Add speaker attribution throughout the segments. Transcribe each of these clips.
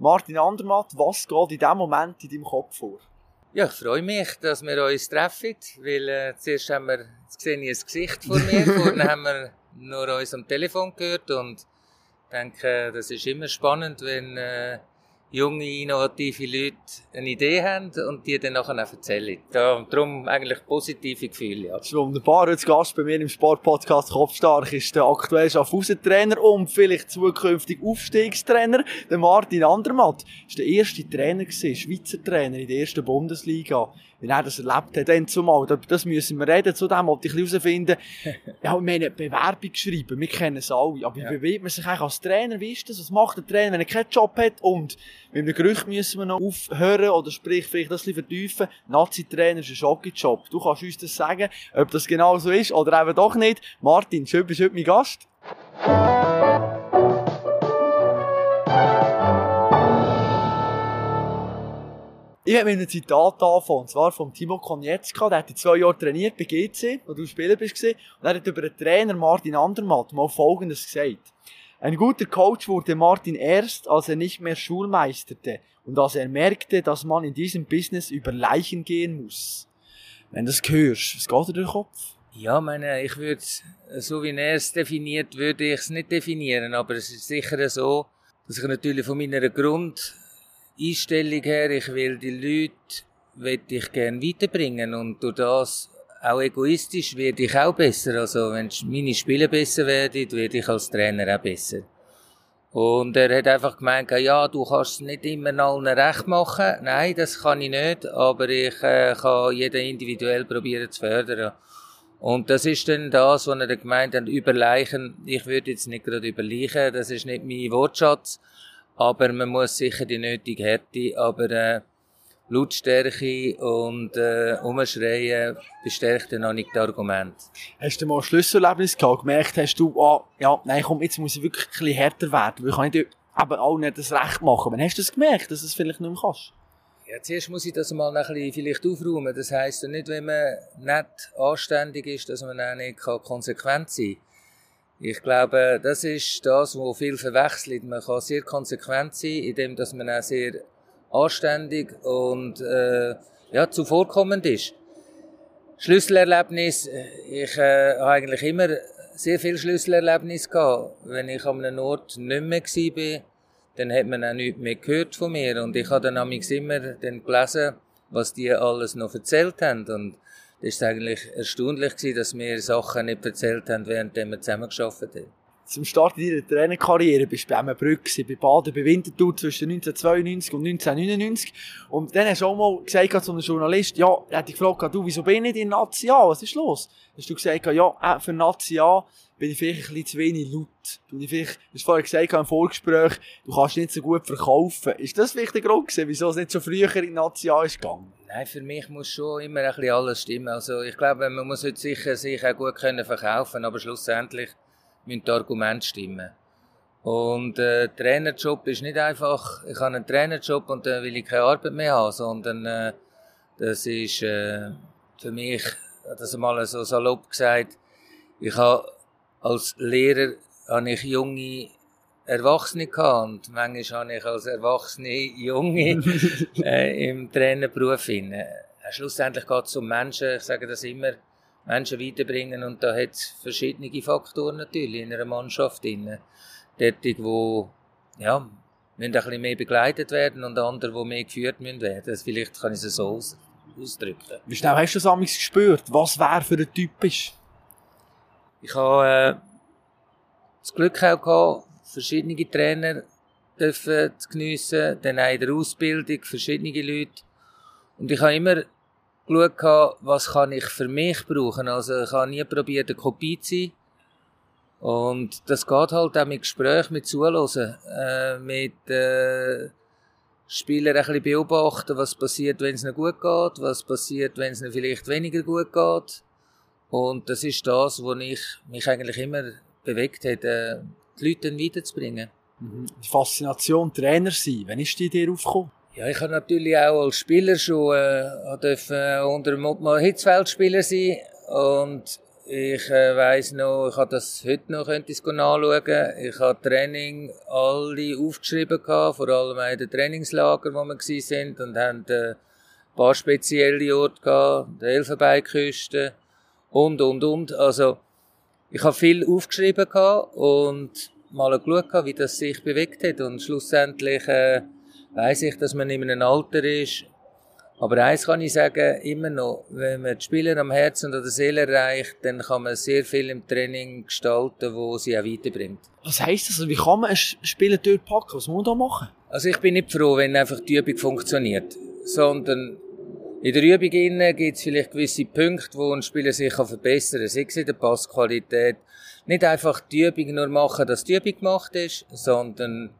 Speaker 1: Martin Andermatt, was geht in diesem Moment in deinem Kopf vor?
Speaker 2: Ja, ich freue mich, dass wir uns treffen, weil äh, zuerst haben wir, jetzt sehe ich ein Gesicht vor mir, vorhin haben wir nur uns am Telefon gehört und ich denke, das ist immer spannend, wenn äh, junge, innovative Leute eine Idee haben und die dann nachher auch erzählen. Darum eigentlich positive Gefühle. Ja.
Speaker 1: Das ist wunderbar. Jetzt Gast bei mir im Sportpodcast Kopfstark ist der aktuelle Schaffhausen-Trainer und vielleicht zukünftig Aufstiegstrainer, der Martin Andermatt. Das war der erste Trainer, Schweizer Trainer in der ersten Bundesliga wie er das erlebt hat, dann zumal. Das müssen wir reden. Zudem wollte ich herausfinden, ja, wir haben eine Bewerbung geschrieben, wir kennen es alle, aber ja. wie bewegt man sich eigentlich als Trainer? Wie ist das? Was macht der Trainer, wenn er keinen Job hat? Und mit einem Gerücht müssen wir noch aufhören oder sprich, vielleicht das ein bisschen vertiefen. Nazi-Trainer ist ein Schocki-Job. Du kannst uns das sagen, ob das genau so ist oder eben doch nicht. Martin, schön bist du heute mein Gast. Ich habe mit einem Zitat angefangen, und zwar von Timo Konietzka, der hat zwei Jahre trainiert bei GC, wo du Spieler bist, und er hat über den Trainer Martin Andermatt mal Folgendes gesagt. Ein guter Coach wurde Martin erst, als er nicht mehr schulmeisterte und als er merkte, dass man in diesem Business über Leichen gehen muss. Wenn du das hörst, was geht dir durch den Kopf?
Speaker 2: Ja, meine, ich würde, so wie er es definiert, würde ich es nicht definieren, aber es ist sicher so, dass ich natürlich von meiner Grund Einstellung her, ich will die Leute will ich gerne weiterbringen und durch das auch egoistisch werde ich auch besser. Also wenn meine Spiele besser werden, werde ich als Trainer auch besser. Und er hat einfach gemeint, ja, du kannst es nicht immer allen recht machen. Nein, das kann ich nicht, aber ich äh, kann jeden individuell probieren zu fördern. Und das ist dann das, was er gemeint hat, überleichen. Ich würde jetzt nicht gerade überleichen, das ist nicht mein Wortschatz. Aber man muss sicher die nötige Härte, aber äh, Lautstärke und äh, Umschreien bestärkt noch nicht das Argument.
Speaker 1: Hast du mal ein Schlüsselerlebnis gehabt? Gemerkt hast du, ah, ja, nein, komm, jetzt muss ich wirklich ein bisschen härter werden, weil ich kann nicht eben auch nicht das Recht machen. Wann hast du das gemerkt, dass du es vielleicht nicht mehr kannst?
Speaker 2: Ja, zuerst muss ich das mal ein bisschen vielleicht aufräumen. Das heisst ja nicht, wenn man nicht anständig ist, dass man auch nicht konsequent sein kann. Ich glaube, das ist das, was viel verwechselt. Man kann sehr konsequent sein, indem dass man auch sehr anständig und äh, ja, zuvorkommend ist. Schlüsselerlebnis, ich äh, habe eigentlich immer sehr viel Schlüsselerlebnis gehabt. Wenn ich an einem Ort nicht mehr war, dann hat man auch nichts mehr gehört von mir. Und ich habe dann immer dann gelesen, was die alles noch erzählt haben. Und das war eigentlich erstaunlich, dass wir Sachen nicht erzählt haben, während wir zusammen gearbeitet haben.
Speaker 1: Zum Start deiner Trainerkarriere bist du bei Emmenbrück, bei Baden, bei Winterthur zwischen 1992 und 1999. Und dann hast du auch mal gesagt zu einem Journalist, ja, er hat dich gefragt, du, wieso bin ich nicht in Nazi A? Was ist los? Hast du gesagt, ja, äh, für Nazi A bin ich vielleicht ein bisschen zu wenig laut. Du hast vielleicht, hast vorher gesagt im Vorgespräch, du kannst nicht so gut verkaufen. Ist das vielleicht der Grund gewesen, wieso es nicht so früher in Nazi ist gegangen?
Speaker 2: Nein, für mich muss schon immer ein bisschen alles stimmen. Also ich glaube, man muss heute sicher sich auch gut können verkaufen, aber schlussendlich müssen die Argumente stimmen. Und äh, Trainerjob ist nicht einfach, ich habe einen Trainerjob und dann will ich keine Arbeit mehr haben, sondern äh, das ist äh, für mich, das mal so salopp gesagt, ich habe als Lehrer habe ich junge Erwachsene gehabt und manchmal habe ich als Erwachsene Junge äh, im Trainerberuf hin. Äh, schlussendlich geht es um Menschen, ich sage das immer, Menschen weiterbringen und da hat es verschiedene Faktoren natürlich in einer Mannschaft drin. Dertig, wo, ja, müssen ein bisschen mehr begleitet werden und andere, die mehr geführt müssen werden. Das vielleicht kann ich es so aus ausdrücken.
Speaker 1: Wie schnell hast du das gespürt, was wer für ein Typ ist?
Speaker 2: Ich habe äh, das Glück auch gehabt, verschiedene Trainer dürfen zu geniessen, dann auch in der Ausbildung verschiedene Leute. Und ich habe immer geschaut, was kann ich für mich brauchen. Also ich habe nie probiert, eine Kopie zu sein. Und das geht halt auch mit Gesprächen, mit Zuhören, äh, mit äh, Spielern ein bisschen beobachten, was passiert, wenn es ihnen gut geht, was passiert, wenn es ihnen vielleicht weniger gut geht. Und das ist das, was ich mich eigentlich immer bewegt hat, äh, die Leute weiterzubringen.
Speaker 1: Mhm. Die Faszination Trainer sein, wann ist die dir aufgekommen?
Speaker 2: Ja, ich habe natürlich auch als Spieler schon äh, dürfen, äh, unter dem Motto Hitzfeld Spieler sein und Ich äh, weiss noch, ich habe das heute noch könnte ich nachschauen. Ich habe Training alle aufgeschrieben gehabt, vor allem in den Trainingslager, wo wir gsi sind und haben äh, ein paar spezielle Orte gehabt, die Elfenbeinküste und und und. Also ich habe viel aufgeschrieben gehabt und mal geschaut, wie das sich bewegt hat und schlussendlich äh, weiß ich, dass man in einem Alter ist, aber eins kann ich sagen, immer noch, wenn man die Spieler am Herzen und an der Seele erreicht, dann kann man sehr viel im Training gestalten, wo sie auch weiterbringt.
Speaker 1: Was heisst das? Wie kann man einen Spieler dort packen? Was muss man da machen?
Speaker 2: Also ich bin nicht froh, wenn einfach die Übung funktioniert, sondern in der Übung gibt es vielleicht gewisse Punkte, wo ein Spieler sich verbessern kann, sei es in der Passqualität. Nicht einfach die Übung nur machen, dass die Übung gemacht ist, sondern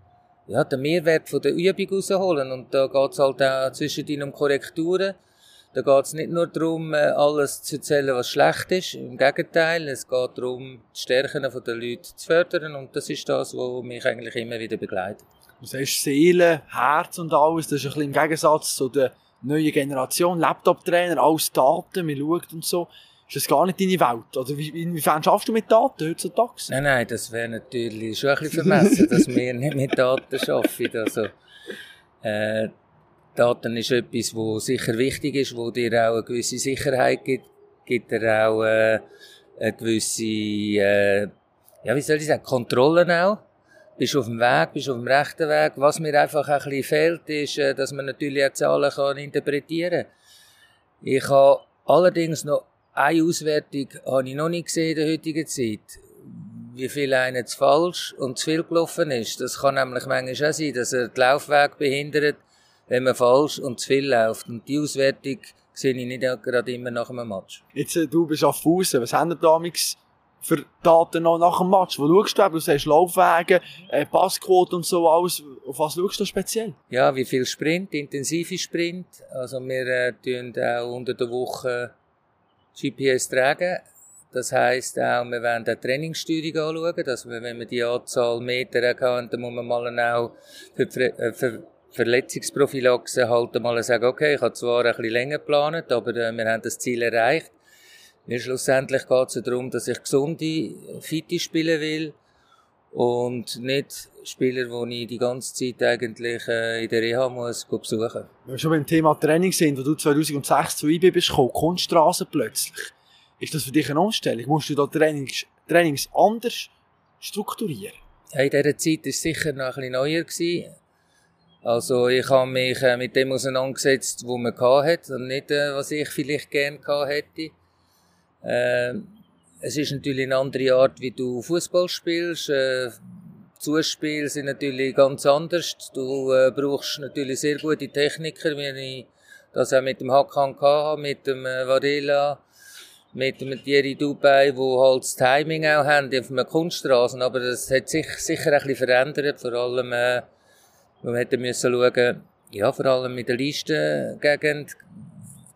Speaker 2: ja, den Mehrwert von der Übung rausholen. Und da geht's halt auch zwischendrin um Korrekturen. Da geht's nicht nur darum, äh, alles zu erzählen, was schlecht ist. Im Gegenteil, es geht darum, die Stärken der Leute zu fördern. Und das ist das, was mich eigentlich immer wieder begleitet.
Speaker 1: Du sagst Seele, Herz und alles. Das ist ein bisschen im Gegensatz zu der neuen Generation. Laptop-Trainer, alles Daten, man schaut und so ist das gar nicht deine Welt? Oder wie, inwiefern schaffst du mit Daten heutzutage?
Speaker 2: Nein, nein, das wäre natürlich schon ein bisschen vermessen, dass wir nicht mit Daten arbeiten. Also, äh, Daten ist etwas, was sicher wichtig ist, wo dir auch eine gewisse Sicherheit gibt, gibt dir auch äh, eine gewisse, äh, ja, wie soll ich sagen, Kontrollen auch. Bist auf dem Weg, bist auf dem rechten Weg. Was mir einfach ein bisschen fehlt, ist, äh, dass man natürlich auch Zahlen kann interpretieren kann. Ich habe allerdings noch eine Auswertung habe ich noch nicht gesehen in der heutigen Zeit. Wie viel einer zu falsch und zu viel gelaufen ist. Das kann nämlich manchmal auch sein, dass er den Laufweg behindert, wenn man falsch und zu viel läuft. Und die Auswertung sehe ich nicht gerade immer nach einem Match.
Speaker 1: Jetzt, äh, du bist auf Fuß. Was haben wir damals für Daten noch nach dem Match? Wo schaust du? Du sagst Laufwege, äh, Passquote und so alles. Auf was schaust du speziell?
Speaker 2: Ja, wie viel Sprint, intensive Sprint. Also wir äh, tun auch unter der Woche GPS tragen. Das heisst auch, wir werden die Trainingssteuerung anschauen, dass wir, wenn wir die Anzahl Meter haben, dann muss man mal auch für, die äh, für Verletzungsprophylaxe halt mal sagen, okay, ich habe zwar ein bisschen länger geplant, aber äh, wir haben das Ziel erreicht. Mir schlussendlich geht es darum, dass ich gesunde, fitte spielen will und nicht Spieler, die ich die ganze Zeit eigentlich äh, in der Reha muss besuchen.
Speaker 1: Wenn wir schon beim Thema Training sind, wo du 2006 zu IB bist gekommen, Kunststraße plötzlich. Ist das für dich eine Umstellung? Musst du da Trainings, Trainings anders strukturieren?
Speaker 2: Ja, in dieser Zeit war es sicher noch ein bisschen neuer. Gewesen. Also ich habe mich äh, mit dem auseinandergesetzt, was man hatte und nicht, äh, was ich vielleicht gerne hätte. Äh, es ist natürlich eine andere Art, wie du Fußball spielst. Äh, Zuspiel sind natürlich ganz anders. Du äh, brauchst natürlich sehr gute Techniker, wie ich das auch mit dem Hakan hatte, mit dem äh, Varela, mit dem Thierry Dubai, wo halt das Timing auch haben auf einer Kunststraße. Aber das hat sich sicher ein bisschen verändert. Vor allem, äh, wir hätten müssen schauen, ja, vor allem mit der Listengegend,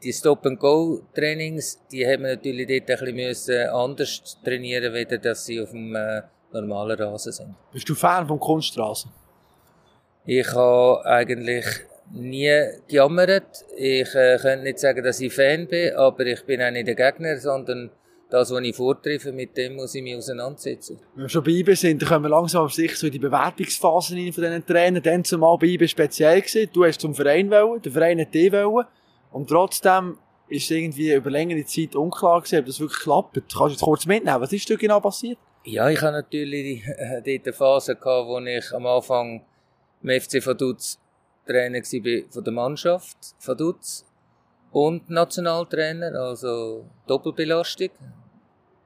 Speaker 2: die Stop-and-Go-Trainings, die haben wir natürlich dort ein bisschen anders trainieren müssen, dass sie auf dem äh, normalen Rasen sind.
Speaker 1: Bist du Fan von Kunststraßen?
Speaker 2: Ich habe eigentlich nie gejammert. Ich äh, könnte nicht sagen, dass ich Fan bin, aber ich bin auch nicht der Gegner, sondern das, was ich vortreffe, mit dem muss ich mich auseinandersetzen.
Speaker 1: Wenn wir schon bei IBE sind, dann kommen wir langsam auf sich so in die Bewerbungsphasen rein von diesen Trainern. Dann zumal bei IBE speziell gewesen. Du hast zum Verein wollen, der Verein hat dich wollen. Und trotzdem ist es irgendwie über längere Zeit unklar gewesen, ob das wirklich klappt. Kannst du jetzt kurz mitnehmen? Was ist da genau passiert?
Speaker 2: Ja, ich hatte natürlich äh, dort eine Phase, gehabt, wo ich am Anfang im FC Vaduz Trainer war von der Mannschaft Vaduz und Nationaltrainer, also Doppelbelastung.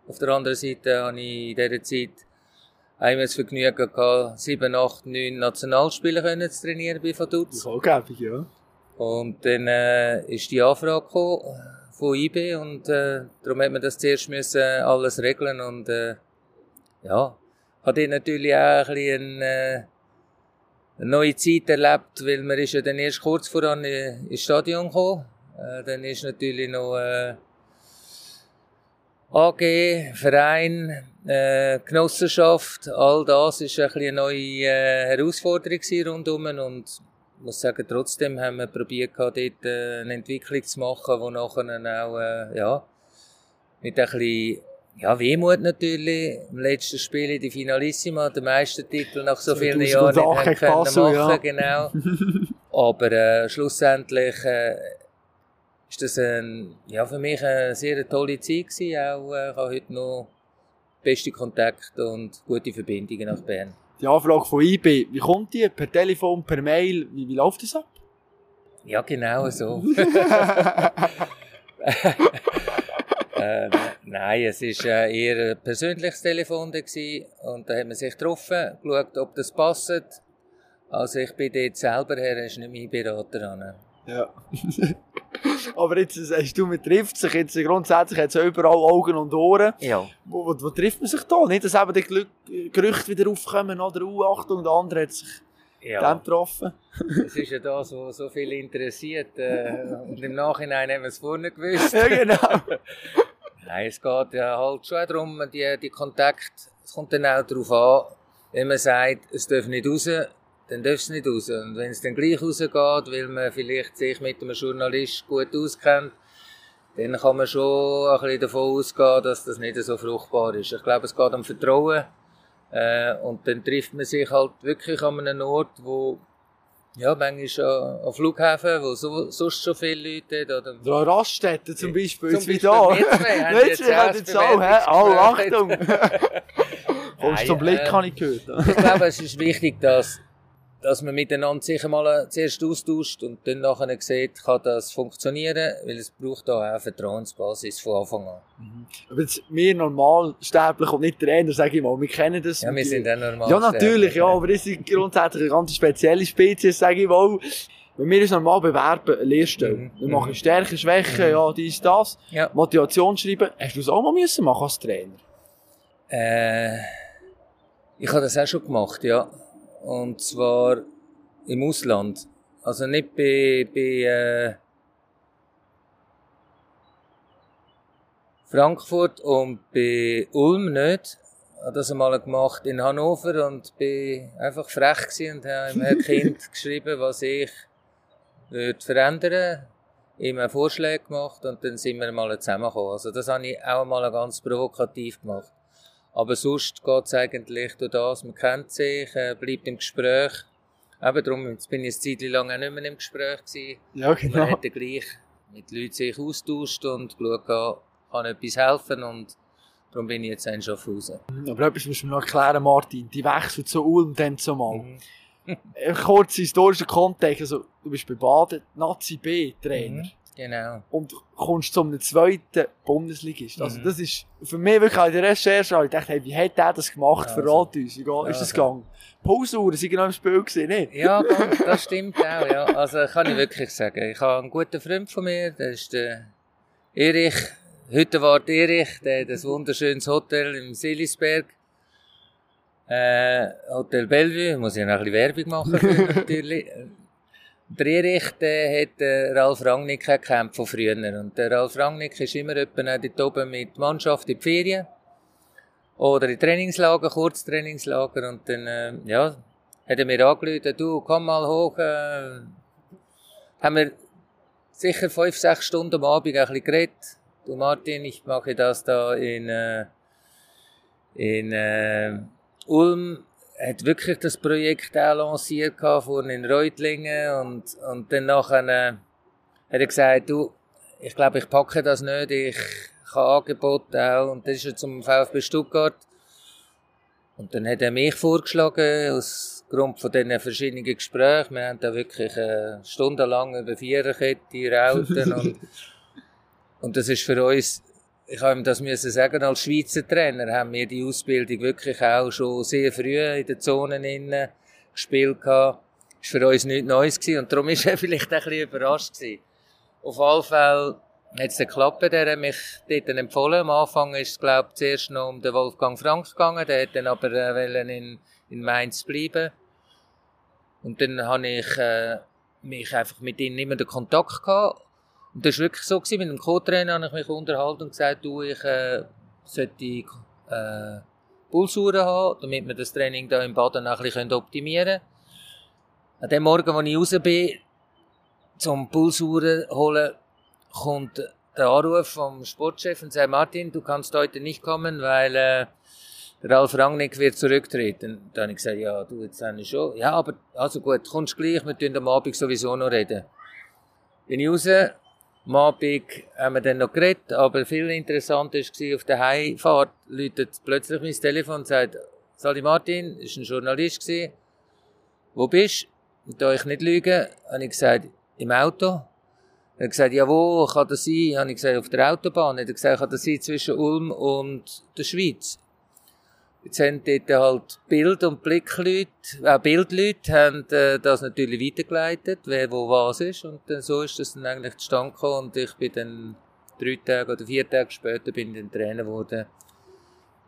Speaker 2: Auf der anderen Seite hatte ich in dieser Zeit einmal das Vergnügen gehabt, sieben, acht, neun Nationalspieler zu trainieren bei Vaduz.
Speaker 1: Vollgebig, ja.
Speaker 2: Und dann äh, ist die Anfrage gekommen von IB und äh, darum hat man das zuerst müssen alles regeln und äh, ja, habe ich natürlich auch ein bisschen eine, eine neue Zeit erlebt, weil man ist ja dann erst kurz voran ins Stadion gekommen. Äh, dann ist natürlich noch äh, AG, Verein, äh, Genossenschaft, all das ist ein bisschen eine neue äh, Herausforderung rundherum und ich muss sagen, trotzdem haben wir probiert, dort äh, eine Entwicklung zu machen, die nachher auch äh, ja, mit ein bisschen ja, Wehmut natürlich. Im letzten Spiel in die Finalissima, der Meistertitel nach so,
Speaker 1: So,
Speaker 2: vielen
Speaker 1: 2008
Speaker 2: Jahren nicht haben können
Speaker 1: Basel,
Speaker 2: machen,
Speaker 1: ja.
Speaker 2: genau. Aber äh, schlussendlich äh, ist das ein, ja, für mich eine sehr tolle Zeit gewesen. Auch, äh, ich habe heute noch beste Kontakte und gute Verbindungen nach Bern.
Speaker 1: Die Anfrage von IB, wie kommt die? Per Telefon, per Mail? Wie, wie läuft das ab?
Speaker 2: Ja, genau so. äh, nein, es war äh, eher ein persönliches Telefon gewesen. und da haben wir sich getroffen, geschaut, ob das passt. Also ich bin dort selber her, ist nicht mein Berater an.
Speaker 1: Ja. Aber jetzt sagst du, man trifft sich jetzt grundsätzlich jetzt überall Augen und Ohren.
Speaker 2: Ja.
Speaker 1: Wo, wo, wo trifft man sich da? Nicht, dass eben die Glück, Gerüchte wieder aufkommen, oder uh, Achtung, der andere hat sich
Speaker 2: Ja,
Speaker 1: dann getroffen.
Speaker 2: das ist ja das, was so viel interessiert. Äh, und im Nachhinein haben wir es vorne gewusst.
Speaker 1: Ja, genau.
Speaker 2: Nein, es geht ja halt schon darum, die, die Kontakt, es kommt dann auch darauf an, wenn man sagt, es darf nicht raus, dann darf es nicht raus. Und wenn es dann gleich rausgeht, weil man vielleicht sich mit einem Journalist gut auskennt, dann kann man schon ein bisschen davon ausgehen, dass das nicht so fruchtbar ist. Ich glaube, es geht um Vertrauen. Äh, und dann trifft man sich halt wirklich an einem Ort, wo, ja, manchmal an, an Flughäfen, wo so, sonst schon viele Leute hat, oder
Speaker 1: Da Raststätten zum Beispiel,
Speaker 2: Zum
Speaker 1: jetzt wie da. Jetzt
Speaker 2: jetzt
Speaker 1: hat jetzt auch, hä? Oh, Achtung! Kommst
Speaker 2: Nein,
Speaker 1: zum Blick,
Speaker 2: ähm,
Speaker 1: habe ich gehört.
Speaker 2: ich glaube, es ist wichtig, dass, dass man miteinander sich einmal zuerst austauscht und dann nachher sieht, kann das funktionieren, weil es braucht da auch eine Vertrauensbasis von Anfang an.
Speaker 1: Aber jetzt, wir normal sterblich und nicht Trainer, sage ich mal, wir kennen das.
Speaker 2: Ja, wir sind auch normal.
Speaker 1: Ja, natürlich, ja, aber das ist grundsätzlich eine ganz spezielle Spezies, sage ich mal. Wenn wir uns normal bewerben, Lehrstelle,
Speaker 2: Mhm,
Speaker 1: wir
Speaker 2: mhm.
Speaker 1: machen Stärke, Schwäche,
Speaker 2: Mhm.
Speaker 1: ja, dies, das,
Speaker 2: Ja.
Speaker 1: Motivation schreiben, hast du das auch mal müssen machen als Trainer?
Speaker 2: Äh, ich habe das auch schon gemacht, ja. Und zwar im Ausland. Also nicht bei, bei äh, Frankfurt und bei Ulm nicht. Ich habe das einmal gemacht in Hannover und bin einfach frech und habe einem Kind geschrieben, was ich würde verändern ihm einen Vorschlag gemacht und dann sind wir mal zusammengekommen. Also das habe ich auch mal ganz provokativ gemacht. Aber sonst geht es eigentlich durch das, man kennt sich, äh, bleibt im Gespräch. Eben darum, jetzt bin ich eine Zeit lang auch nicht mehr im Gespräch gewesen.
Speaker 1: Ja,
Speaker 2: Man
Speaker 1: genau.
Speaker 2: hat dann gleich mit Leuten sich austauscht und geschaut, kann, etwas helfen und darum bin ich jetzt ein Schaffhausen.
Speaker 1: Aber etwas musst du mir noch erklären, Martin. Die Wechsel zu Ulm dann zumal.
Speaker 2: Mhm.
Speaker 1: Ein kurzer historischer Kontext. Also, du bist bei Baden Nazi B Trainer.
Speaker 2: Mhm. Genau.
Speaker 1: Und kommst zu einem zweiten Bundesligist. Also,
Speaker 2: Mhm.
Speaker 1: das ist für mich wirklich an der Recherche, ich dachte, hey, wie hat der das gemacht?
Speaker 2: Also.
Speaker 1: Verrat uns. Wie geht, ist das
Speaker 2: Also.
Speaker 1: gegangen? Pausuhren sind genau im Spiel gewesen, nicht?
Speaker 2: Ja, das stimmt auch, ja. Also, kann ich wirklich sagen. Ich habe einen guten Freund von mir, der ist der Erich. Heute war Erich, der hat ein wunderschönes Hotel im Silisberg. Äh, Hotel Bellevue, muss ich noch ein bisschen Werbung machen, natürlich. Der Erich, der hat äh, Ralf Rangnick gekämpft von früher. Und der Ralf Rangnick ist immer dort oben mit Mannschaft in die Ferien. Oder in Trainingslager, Kurztrainingslager. Und dann, äh, ja, hat er mir angerufen, du, komm mal hoch. Äh, haben wir sicher fünf, sechs Stunden am Abend ein bisschen geredet. Du Martin, ich mache das da in, äh, in äh, Ulm. Er hat wirklich das Projekt auch lanciert vorne in Reutlingen und, und dann nachher äh, hat er gesagt, du, ich glaube, ich packe das nicht, ich habe Angebote auch und das ist er zum VfB Stuttgart. Und dann hat er mich vorgeschlagen, aus Grund von diesen verschiedenen Gesprächen. Wir haben da wirklich äh, stundenlang über Viererkette, Rauten und, und das ist für uns, ich habe ihm das müssen sagen, als Schweizer Trainer haben wir die Ausbildung wirklich auch schon sehr früh in den Zonen gespielt. Das war für uns nichts Neues gewesen und darum ist er vielleicht ein bisschen überrascht gewesen. Auf alle Fälle hat es dann geklappt, der hat mich dort empfohlen. Am Anfang ist es, glaube ich, zuerst noch um den Wolfgang Frank gegangen, der hat dann aber äh, in, in Mainz bleiben. Und dann habe ich äh, mich einfach mit ihnen immer den Kontakt gehabt. Und das war wirklich so, gewesen, mit dem Co-Trainer habe ich mich unterhalten und gesagt, du, ich äh, sollte äh, Pulsuhren haben, damit wir das Training da im Baden ein bisschen optimieren können. An dem Morgen, als ich raus bin, zum Pulsuhren holen, kommt der Anruf vom Sportchef und sagt, Martin, du kannst heute nicht kommen, weil äh, der Ralf Rangnick wird zurücktreten. Dann habe ich gesagt, ja, du, jetzt habe ich schon. Ja, aber also gut, kommst gleich, wir tun am Abend sowieso noch reden. Bin ich raus, am Abend haben wir dann noch geredet, aber viel interessanter war, auf der Heimfahrt läutet plötzlich mein Telefon und sagt, Sali Martin, ist ein Journalist. Wo bist du? Da ich nicht lüge, habe ich gesagt, im Auto. Er hat gesagt, ja, wo kann das sein? Habe ich gesagt, auf der Autobahn. Er hat gesagt, kann das sein zwischen Ulm und der Schweiz? Jetzt haben dort halt Bild- und Blickleute, auch Bildleute, haben äh, das natürlich weitergeleitet, wer wo was ist. Und dann, so ist das dann eigentlich zustande gekommen. Und ich bin dann drei Tage oder vier Tage später bin dann Trainer geworden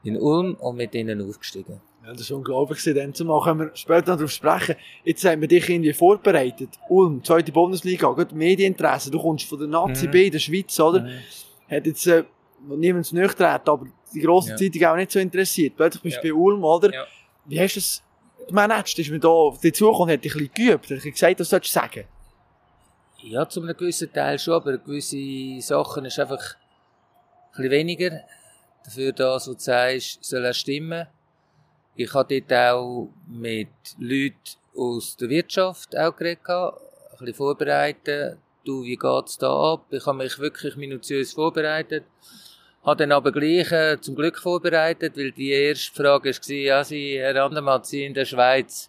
Speaker 2: in Ulm und mit ihnen aufgestiegen.
Speaker 1: Ja, das war unglaublich. Dann zumal können wir später noch darauf sprechen. Jetzt haben wir dich irgendwie vorbereitet. Ulm, zweite Bundesliga, gut Medieninteresse. Du kommst von der Nazi
Speaker 2: Mhm.
Speaker 1: B in der Schweiz, oder?
Speaker 2: Mhm.
Speaker 1: Hat jetzt, äh, niemand nicht treten, aber die grosse
Speaker 2: Ja.
Speaker 1: Zeitung auch nicht so interessiert. Plötzlich bist du
Speaker 2: Ja.
Speaker 1: bei Ulm, oder?
Speaker 2: Ja.
Speaker 1: Wie hast du das gemanagt? Ist mir da auf dich zugekommen, hat dich ein bisschen geübt, hat dich gesagt, was sollst du sagen?
Speaker 2: Ja, zu einem gewissen Teil schon, aber gewisse Sachen ist einfach ein bisschen weniger. Dafür das, was du sagst, soll auch stimmen. Ich habe dort auch mit Leuten aus der Wirtschaft auch geredet, ein bisschen vorbereitet. Du, wie geht's da ab? Ich habe mich wirklich minutiös vorbereitet. Habe dann aber gleich äh, zum Glück vorbereitet, weil die erste Frage war, ja, Sie, Herr Andermatt, Sie in der Schweiz.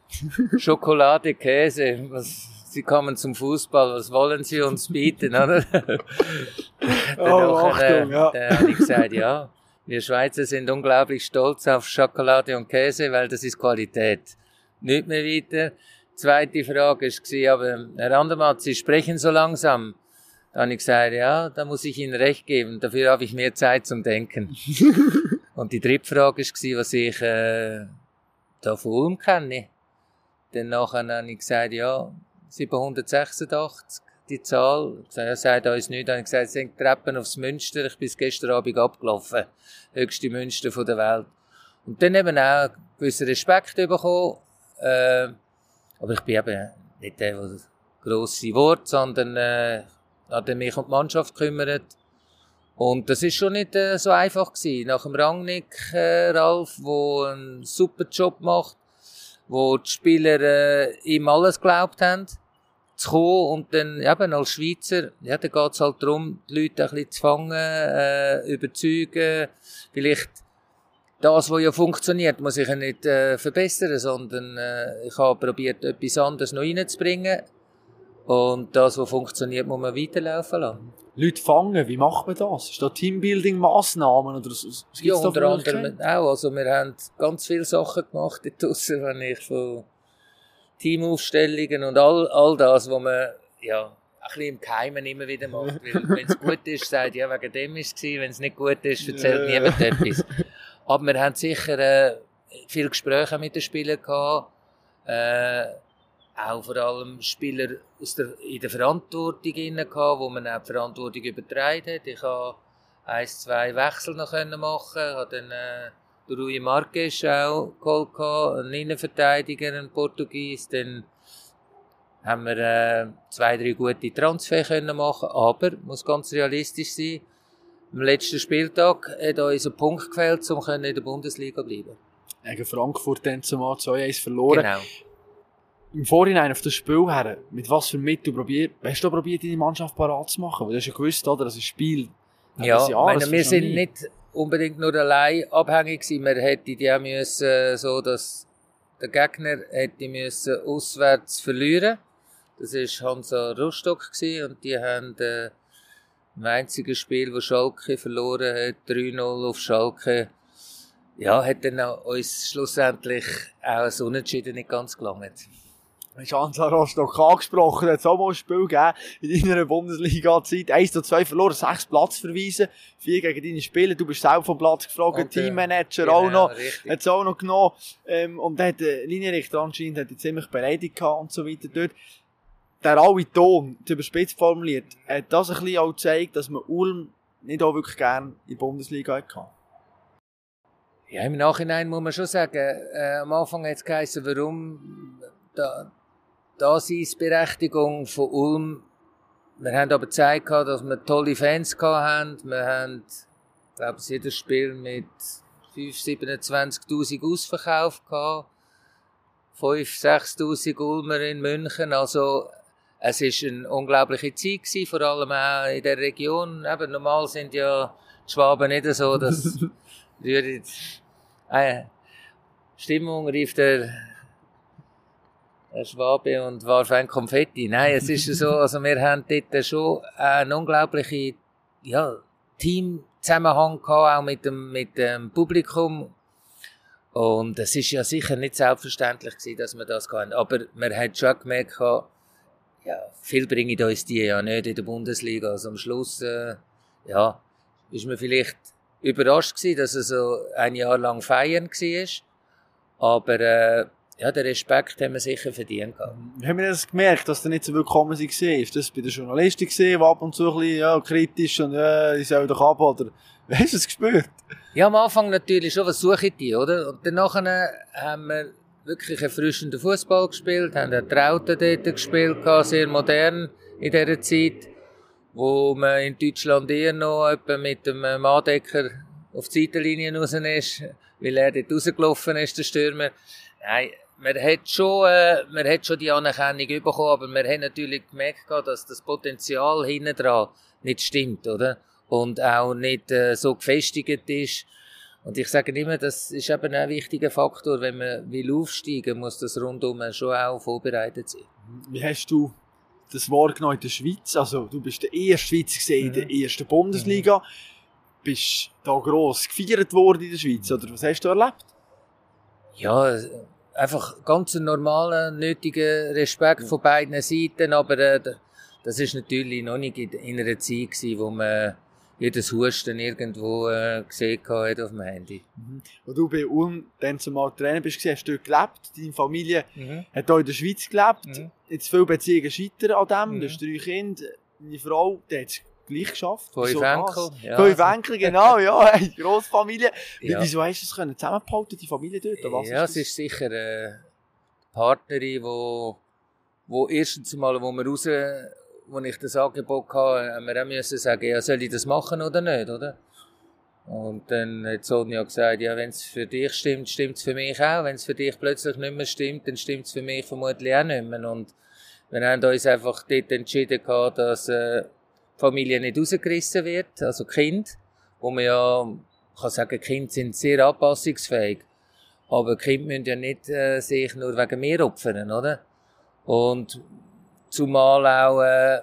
Speaker 2: Schokolade, Käse, was, Sie kommen zum Fußball, was wollen Sie uns bieten, oder?
Speaker 1: Oh,
Speaker 2: Dann
Speaker 1: Achtung, ja.
Speaker 2: Dann habe ich gesagt, ja, wir Schweizer sind unglaublich stolz auf Schokolade und Käse, weil das ist Qualität. Nicht mehr weiter. Zweite Frage war, aber Herr Andermatt, Sie sprechen so langsam. Dann habe ich gesagt, ja, da muss ich Ihnen recht geben, dafür habe ich mehr Zeit zum Denken. und die dritte Frage war, was ich äh, da von Ulm kenne. Dann nachher habe ich gesagt, ja, 786, die Zahl. Ich gesagt, ja, sagt uns nichts. Dann habe ich gesagt, es sind Treppen aufs Münster. Ich bin gestern Abend abgelaufen. Höchste Münster von der Welt. Und dann eben auch einen gewissen Respekt bekommen. Äh, aber ich bin eben nicht der, der grosse Wort, sondern äh, hat mich um die Mannschaft gekümmert. Und das ist schon nicht äh, so einfach gewesen. Nach dem Rangnick, äh, Ralf, wo einen super Job macht, wo die Spieler äh, ihm alles geglaubt haben, zu kommen und dann eben als Schweizer, ja, da geht's halt darum, die Leute ein bisschen zu fangen, äh, überzeugen, vielleicht das, was ja funktioniert, muss ich ja nicht äh, verbessern, sondern äh, ich habe probiert, etwas anderes noch reinzubringen und das, was funktioniert, muss man weiterlaufen lassen.
Speaker 1: Leute fangen, wie macht man das? Ist da Teambuilding-Massnahmen oder was, was
Speaker 2: Ja,
Speaker 1: gibt's da
Speaker 2: unter anderem auch. Also, wir haben ganz viele Sachen gemacht draussen, wenn ich von Teamaufstellungen und all, all das, was man, ja, ein bisschen im Geheimen immer wieder macht. Wenn es gut ist, sagt, ja, wegen dem ist es. Wenn es nicht gut ist, erzählt
Speaker 1: Ja.
Speaker 2: niemand etwas. Aber wir haben sicher, äh, viele Gespräche mit den Spielern gehabt. Äh, auch vor allem Spieler aus der, in der Verantwortung inne gehabt, wo man auch die Verantwortung übertragen hat. Ich habe ein, zwei Wechsel noch können machen. Ich habe dann äh, den Rui Marques auch geholt, gehabt, einen Innenverteidiger, einen Portugies. Dann haben wir äh, zwei, drei gute Transfer können machen. Aber, muss ganz realistisch sein, am letzten Spieltag hat uns ein Punkt gefehlt, um in der Bundesliga zu bleiben.
Speaker 1: Gegen Frankfurt dann zumal 2-1 verloren.
Speaker 2: Genau.
Speaker 1: Im Vorhinein auf das Spiel her, mit was für Mittel probiert, hast du probiert, deine Mannschaft parat zu machen? Weil du hast ja gewusst, oder, das ist ein Spiel.
Speaker 2: Ja,
Speaker 1: Jahr,
Speaker 2: meine, wir sind
Speaker 1: ich.
Speaker 2: nicht unbedingt nur allein abhängig gewesen. Wir hätten die müssen, äh, so, dass der Gegner hätte müssen auswärts verlieren. Das ist Hansa Rostock gewesen und die haben äh, im einzigen Spiel, wo Schalke verloren hat, 3-0 auf Schalke. Ja, hat dann uns schlussendlich auch ein Unentschieden nicht ganz gelangt.
Speaker 1: Hansa Rostock angesprochen, hat es auch mal ein Spiel gegeben in deiner Bundesliga-Zeit. 1 zu 2 verloren, 6 Platzverweise, 4 gegen deine Spieler. Du bist selber vom Platz geflogen,
Speaker 2: Und, äh,
Speaker 1: Teammanager auch noch. Hat es auch noch genommen. Ähm, und dann hat der Linienrichter anscheinend hat ziemlich beleidigt gehabt und so weiter dort. Der raue Ton, überspitzt formuliert, hat das ein bisschen auch gezeigt, dass man Ulm nicht auch wirklich gerne in die Bundesliga hatte.
Speaker 2: Ja, im Nachhinein muss man schon sagen, äh, am Anfang hat es geheißen, warum da, Daseinsberechtigung von Ulm wir haben aber gezeigt, dass wir tolle Fans hatten. Wir haben, glaube ich, jedes Spiel mit 5.000, 27.000 Ausverkauf gehabt. 5.000, 6.000 Ulmer in München. Also, es war eine unglaubliche Zeit gewesen, vor allem auch in der Region. Eben, normal sind ja die Schwaben nicht so, dass rührt, äh, Stimmung rief der Schwabe und warf ein Konfetti. Nein, es ist so, also wir haben dort schon einen unglaublichen, ja, Teamzusammenhang gehabt, auch mit dem, mit dem Publikum. Und es ist ja sicher nicht selbstverständlich gewesen, dass wir das kann. Aber man hat schon gemerkt, ja, viel bringen uns die ja nicht in der Bundesliga. Also am Schluss, äh, ja, ist man vielleicht überrascht gewesen, dass es so ein Jahr lang feiern war. Aber, äh, ja, den Respekt haben wir sicher verdient.
Speaker 1: Haben wir das gemerkt, dass der nicht so willkommen war? Ist das bei den Journalisten die ab und zu ein bisschen, ja, kritisch und, äh, ich soll doch ab, oder? Hast du es gespürt?
Speaker 2: Ja, am Anfang natürlich schon, was suche ich die, oder? Und danach haben wir wirklich erfrischenden Fußball gespielt, haben einen Trauten dort gespielt, sehr modern in dieser Zeit, wo man in Deutschland eher noch mit dem Madecker auf die Seitenlinie raus ist, weil er dort rausgelaufen ist, der Stürmer. Nein, man hat schon, äh, man hat schon die Anerkennung bekommen, aber wir haben natürlich gemerkt, dass das Potenzial hinten dran nicht stimmt, oder? Und auch nicht äh, so gefestigt ist, und ich sage immer, das ist eben ein wichtiger Faktor, wenn man will aufsteigen, muss das rundum schon auch vorbereitet sein.
Speaker 1: Wie hast du das wahrgenommen in der Schweiz? Also, du bist der erste Schweizer mhm. in der mhm. ersten Bundesliga. Mhm. Bist da gross gefeiert worden in der Schweiz, oder was hast du erlebt?
Speaker 2: Ja, einfach ganz ein normaler, nötiger Respekt von beiden Seiten, aber äh, das ist natürlich noch nicht in einer Zeit gewesen, wo man jedes Husten irgendwo äh, gesehen hat auf dem Handy.
Speaker 1: Mhm. Als du bei Ulm dann zumal Trainer bist, hast du dort gelebt, deine Familie mhm. hat hier in der Schweiz gelebt, mhm. jetzt viele Beziehungen scheitern an dem, mhm. du hast drei Kinder, meine Frau, die hat gleich geschafft.
Speaker 2: Fünf Enkel.
Speaker 1: Ja. Fünf Enkel, genau, ja, eine Grossfamilie. Ja. Wieso hast du es können zusammenbehalten, die Familie dort?
Speaker 2: Was ja, es ist sicher eine Partnerin, wo, wo erstens mal, wo wir raus als ich das Angebot hatte, haben wir auch müssen sagen, ja, soll ich das machen oder nicht, oder? Und dann hat Sonja gesagt, ja, wenn es für dich stimmt, stimmt es für mich auch. Wenn es für dich plötzlich nicht mehr stimmt, dann stimmt es für mich vermutlich auch nicht mehr. Und wir haben uns einfach dort entschieden dass äh, Familie nicht rausgerissen wird, also Kind, wo man ja, kann sagen, Kinder sind sehr anpassungsfähig. Aber Kinder müssen ja nicht äh, sich nur wegen mir opfern, oder? Und Zumal auch, äh,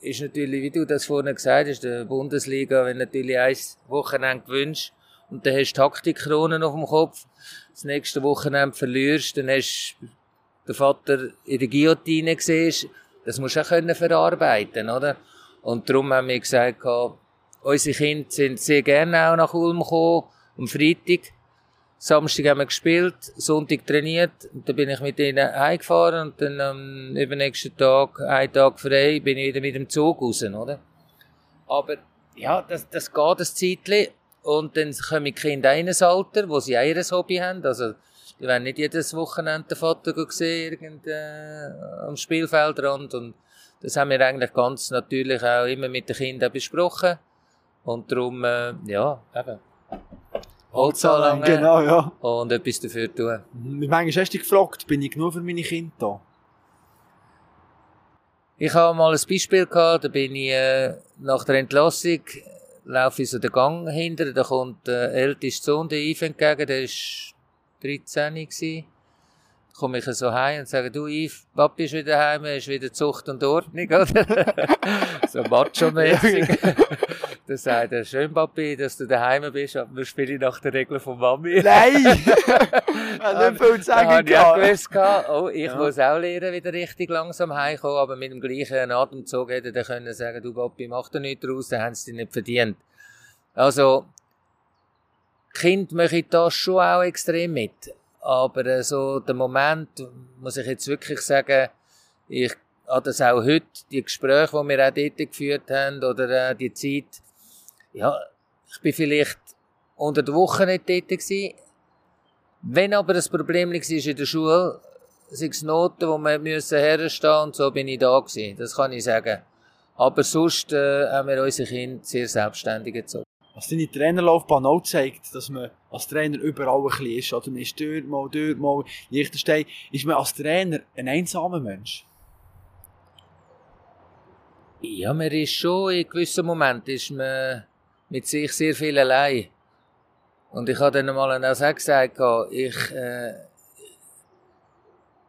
Speaker 2: ist natürlich, wie du das vorhin gesagt hast, der Bundesliga, wenn natürlich ein Wochenende gewünscht und dann hast du Taktikkronen auf dem Kopf, das nächste Wochenende verlierst, dann hast du den Vater in der Guillotine gesehen, das musst du auch können verarbeiten, oder? Und darum haben wir gesagt, unsere Kinder sind sehr gerne auch nach Ulm gekommen, am Freitag, Samstag haben wir gespielt, Sonntag trainiert, und dann bin ich mit ihnen heimgefahren und dann am übernächsten Tag, einen Tag frei, bin ich wieder mit dem Zug raus, oder? Aber, ja, das, das geht ein Zeitchen, und dann kommen die Kinder in ein Alter, wo sie auch ihr Hobby haben, also, die werden nicht jedes Wochenende den Vater sehen, irgend, äh, am Spielfeldrand, und das haben wir eigentlich ganz natürlich auch immer mit den Kindern besprochen, und darum, äh, ja, eben. Holz anlangen.
Speaker 1: Genau, ja.
Speaker 2: Und etwas dafür tun.
Speaker 1: Mhm. Manchmal hast du dich gefragt, bin ich genug für meine Kinder da?
Speaker 2: Ich habe mal ein Beispiel gehabt, da bin ich äh, nach der Entlassung, laufe ich so den Gang hinter, da kommt der älteste Sohn, der Yves, entgegen, der war 13 gewesen komme ich so heim und sage, du Yves, Papi ist wieder heim, ist wieder Zucht und Ordnung, oder? so macho-mäßig. dann sagt er, schön Papi, dass du daheim bist, aber wir spielen nach der Regel von Mami.
Speaker 1: Nein! ich habe nicht viel zu sagen
Speaker 2: gehabt. Ich gewusst, oh, ich ja. muss auch lernen, wieder richtig langsam heimkommen, aber mit dem gleichen Atemzug hätte er können sagen, du Papi, mach da nichts draus, dann haben sie dich nicht verdient. Also, Kind möchte das schon auch extrem mit. Aber äh, so der Moment, muss ich jetzt wirklich sagen, ich habe das auch heute, die Gespräche, die wir auch dort geführt haben, oder äh, die Zeit, ja, ich bin vielleicht unter der Woche nicht dort gewesen. Wenn aber das Problem war in der Schule, sei es Noten, wo wir müssen herstehen und so bin ich da gewesen. Das kann ich sagen. Aber sonst äh, haben wir unsere Kinder sehr selbstständig gezogen.
Speaker 1: Was deine Trainerlaufbahn auch zeigt, dass man als Trainer überall ein bisschen ist. Oder man ist dort mal, dort mal, Liechtenstein. Ist man als Trainer ein einsamer Mensch?
Speaker 2: Ja, man ist schon, in gewissen Momenten ist man mit sich sehr viel allein. Und ich habe dann mal auch gesagt, ich, äh,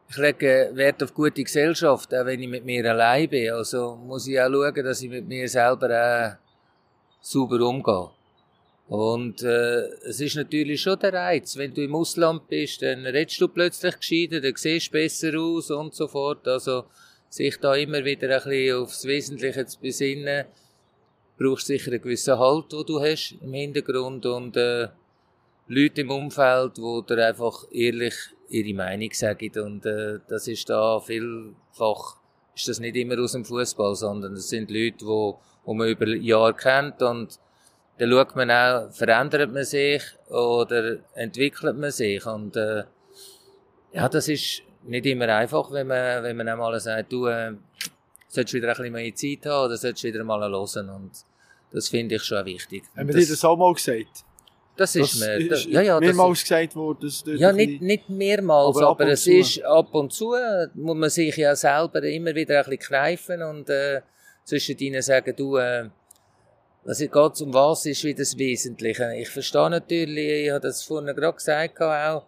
Speaker 2: ich lege Wert auf gute Gesellschaft, auch wenn ich mit mir allein bin. Also muss ich auch schauen, dass ich mit mir selber sauber umgehe. Und äh, es ist natürlich schon der Reiz. Wenn du im Ausland bist, dann redest du plötzlich gescheiter, dann siehst du besser aus und so fort. Also sich da immer wieder ein bisschen aufs Wesentliche zu besinnen, brauchst sicher einen gewissen Halt, den du hast im Hintergrund und äh, Leute im Umfeld, wo dir einfach ehrlich ihre Meinung sagen und äh, das ist da vielfach ist das nicht immer aus dem Fußball, sondern es sind Leute, wo, wo man über Jahre kennt und dann schaut man auch, verändert man sich oder entwickelt man sich und äh, ja, das ist nicht immer einfach, wenn man, wenn man einmal sagt, du äh, solltest wieder ein bisschen mehr Zeit haben oder solltest wieder mal hören und das finde ich schon wichtig.
Speaker 1: Haben wir dir das auch mal gesagt?
Speaker 2: Das ist
Speaker 1: das
Speaker 2: mir.
Speaker 1: Ist
Speaker 2: ja, ja,
Speaker 1: mehrmals
Speaker 2: ist,
Speaker 1: gesagt worden. Das
Speaker 2: ja, nicht, nicht mehrmals, aber,
Speaker 1: aber
Speaker 2: es zu. ist ab und zu, muss man sich ja selber immer wieder ein bisschen kneifen und äh, zwischen ihnen sagen, du, äh, was geht um was ist wieder das Wesentliche. Ich verstehe natürlich, ich habe das vorhin gerade gesagt auch,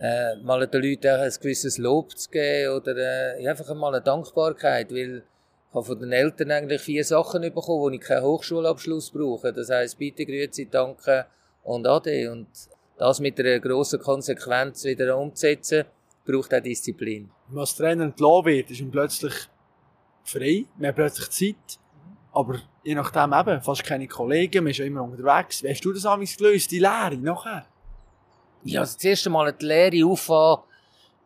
Speaker 2: äh, mal den Leuten ein gewisses Lob zu geben oder äh, einfach mal eine Dankbarkeit, weil ich habe von den Eltern eigentlich vier Sachen bekommen, wo ich keinen Hochschulabschluss brauche. Das heisst, bitte, grüezi, danke, und Ade. Und das mit einer grossen Konsequenz wieder umzusetzen, braucht auch Disziplin.
Speaker 1: Wenn man als Trainer entlassen wird, ist man plötzlich frei, man hat plötzlich Zeit, aber je nachdem eben, fast keine Kollegen, man ist ja immer unterwegs. Wie hast du das amigs gelöst, die Lehre nachher?
Speaker 2: Ja, also das erste Mal die Lehre auffahren,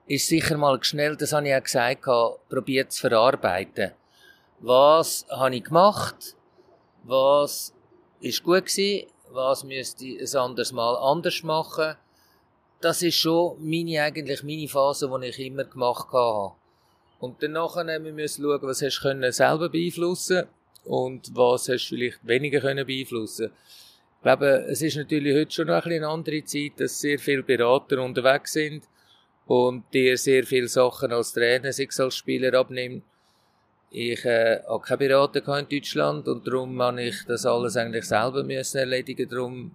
Speaker 2: ist sicher mal schnell, das habe ich auch gesagt, probiert zu verarbeiten. Was habe ich gemacht? Was ist gut gewesen? was müsste ich ein anderes Mal anders machen. Das ist schon meine, eigentlich meine Phase, die ich immer gemacht habe. Und dann müssen wir schauen, was hast du selber beeinflussen und was hast du vielleicht weniger können beeinflussen Ich glaube, es ist natürlich heute schon noch ein eine andere Zeit, dass sehr viele Berater unterwegs sind und dir sehr viele Sachen als Trainer, sich als Spieler abnehmen. Ich äh, habe keine Berater in Deutschland und darum habe ich das alles eigentlich selber müssen erledigen. Darum